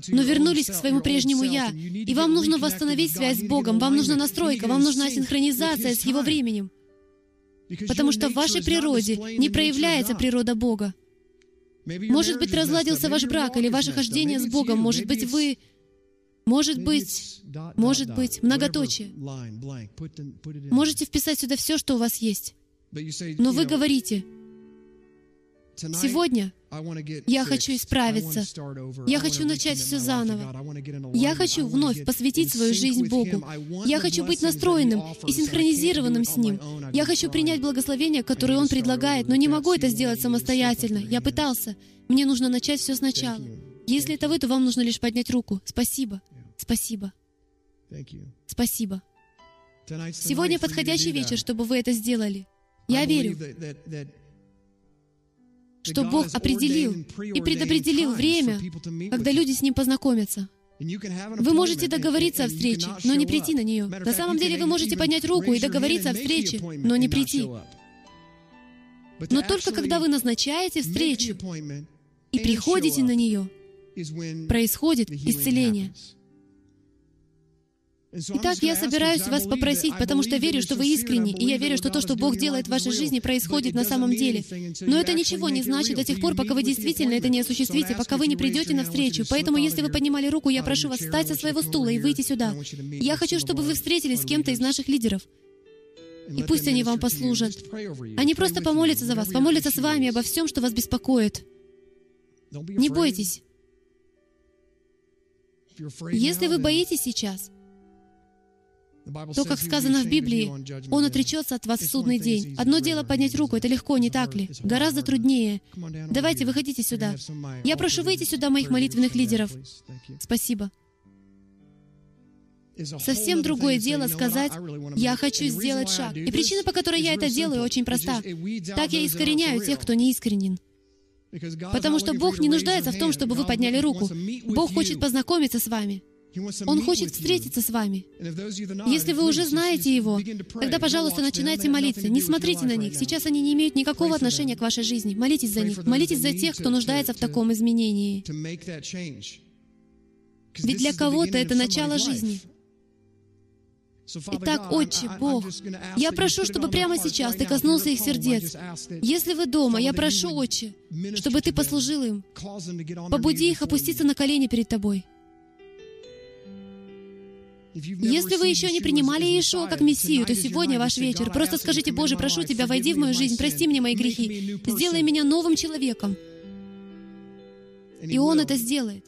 но вернулись к своему прежнему «Я», и вам нужно восстановить связь с Богом, вам нужна настройка, вам нужна синхронизация с Его временем. Потому что в вашей природе не проявляется природа Бога. Может быть, разладился ваш брак или ваше хождение с Богом, может быть, вы... Может быть, может быть, многоточие. Можете вписать сюда все, что у вас есть. Но вы говорите, Сегодня я хочу исправиться. Я хочу начать все заново. Я хочу вновь посвятить свою жизнь Богу. Я хочу быть настроенным и синхронизированным с Ним. Я хочу принять благословение, которое Он предлагает, но не могу это сделать самостоятельно. Я пытался. Мне нужно начать все сначала. Если это вы, то вам нужно лишь поднять руку. Спасибо. Спасибо. Спасибо. Сегодня подходящий вечер, чтобы вы это сделали. Я верю, что Бог определил и предопределил время, когда люди с Ним познакомятся. Вы можете договориться о встрече, но не прийти на нее. На самом деле вы можете поднять руку и договориться о встрече, но не прийти. Но только когда вы назначаете встречу и приходите на нее, происходит исцеление. Итак, я собираюсь вас попросить, потому что верю, что вы искренни, и я верю, что то, что Бог делает в вашей жизни, происходит на самом деле. Но это ничего не значит до тех пор, пока вы действительно это не осуществите, пока вы не придете навстречу. Поэтому, если вы поднимали руку, я прошу вас встать со своего стула и выйти сюда. Я хочу, чтобы вы встретились с кем-то из наших лидеров. И пусть они вам послужат. Они просто помолятся за вас, помолятся с вами обо всем, что вас беспокоит. Не бойтесь. Если вы боитесь сейчас, то, как сказано в Библии, Он отречется от вас в судный день. Одно дело поднять руку, это легко, не так ли? Гораздо труднее. Давайте, выходите сюда. Я прошу выйти сюда моих молитвенных лидеров. Спасибо. Совсем другое дело сказать, я хочу сделать шаг. И причина, по которой я это делаю, очень проста. Так я искореняю тех, кто не искренен. Потому что Бог не нуждается в том, чтобы вы подняли руку. Бог хочет познакомиться с вами. Он хочет встретиться с вами. Если вы уже знаете Его, тогда, пожалуйста, начинайте молиться. Не смотрите на них. Сейчас они не имеют никакого отношения к вашей жизни. Молитесь за них. Молитесь за тех, кто нуждается в таком изменении. Ведь для кого-то это начало жизни. Итак, Отче, Бог, я прошу, чтобы прямо сейчас Ты коснулся их сердец. Если вы дома, я прошу, Отче, чтобы Ты послужил им. Побуди их опуститься на колени перед Тобой. Если вы еще не принимали Иешуа как Мессию, то сегодня ваш вечер. Просто скажите, Боже, прошу Тебя, войди в мою жизнь, прости мне мои грехи, сделай меня новым человеком. И Он это сделает.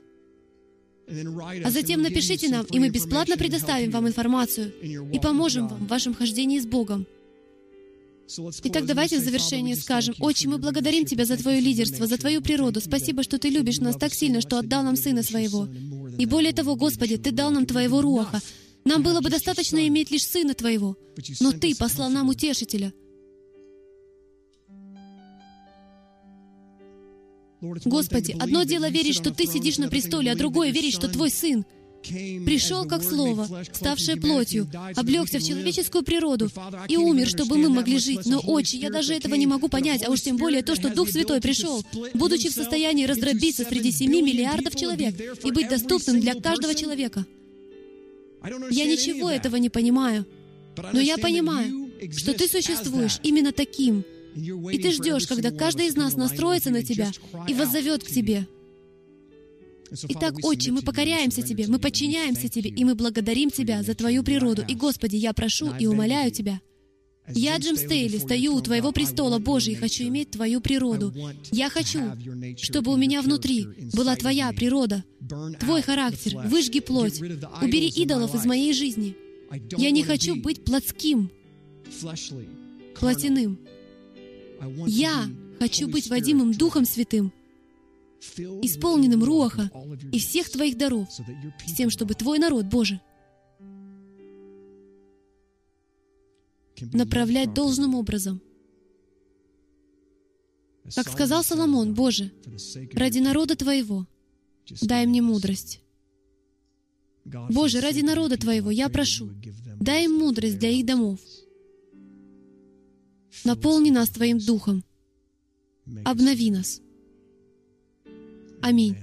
А затем напишите нам, и мы бесплатно предоставим вам информацию и поможем вам в вашем хождении с Богом. Итак, давайте в завершении скажем, «Отче, мы благодарим Тебя за Твое лидерство, за Твою природу. Спасибо, что Ты любишь нас так сильно, что отдал нам Сына Своего. И более того, Господи, Ты дал нам Твоего Руаха. Нам было бы достаточно иметь лишь Сына Твоего, но Ты послал нам Утешителя. Господи, одно дело верить, что Ты сидишь на престоле, а другое верить, что Твой Сын пришел как Слово, ставшее плотью, облегся в человеческую природу и умер, чтобы мы могли жить. Но, Отче, я даже этого не могу понять, а уж тем более то, что Дух Святой пришел, будучи в состоянии раздробиться среди семи миллиардов человек и быть доступным для каждого человека. Я ничего этого не понимаю, но я понимаю, что Ты существуешь именно таким, и Ты ждешь, когда каждый из нас настроится на Тебя и воззовет к Тебе. Итак, Отче, мы покоряемся Тебе, мы подчиняемся Тебе, и мы благодарим Тебя за Твою природу. И, Господи, я прошу и умоляю Тебя, я, Джим Стейли, стою у Твоего престола, Божий, и хочу иметь Твою природу. Я хочу, чтобы у меня внутри была Твоя природа, Твой характер. Выжги плоть. Убери идолов из моей жизни. Я не хочу быть плотским, плотяным. Я хочу быть водимым Духом Святым, исполненным Руаха и всех Твоих даров, с тем, чтобы Твой народ, Боже, направлять должным образом. Как сказал Соломон, Боже, ради народа Твоего дай мне мудрость. Боже, ради народа Твоего я прошу, дай им мудрость для их домов. Наполни нас Твоим Духом. Обнови нас. Аминь.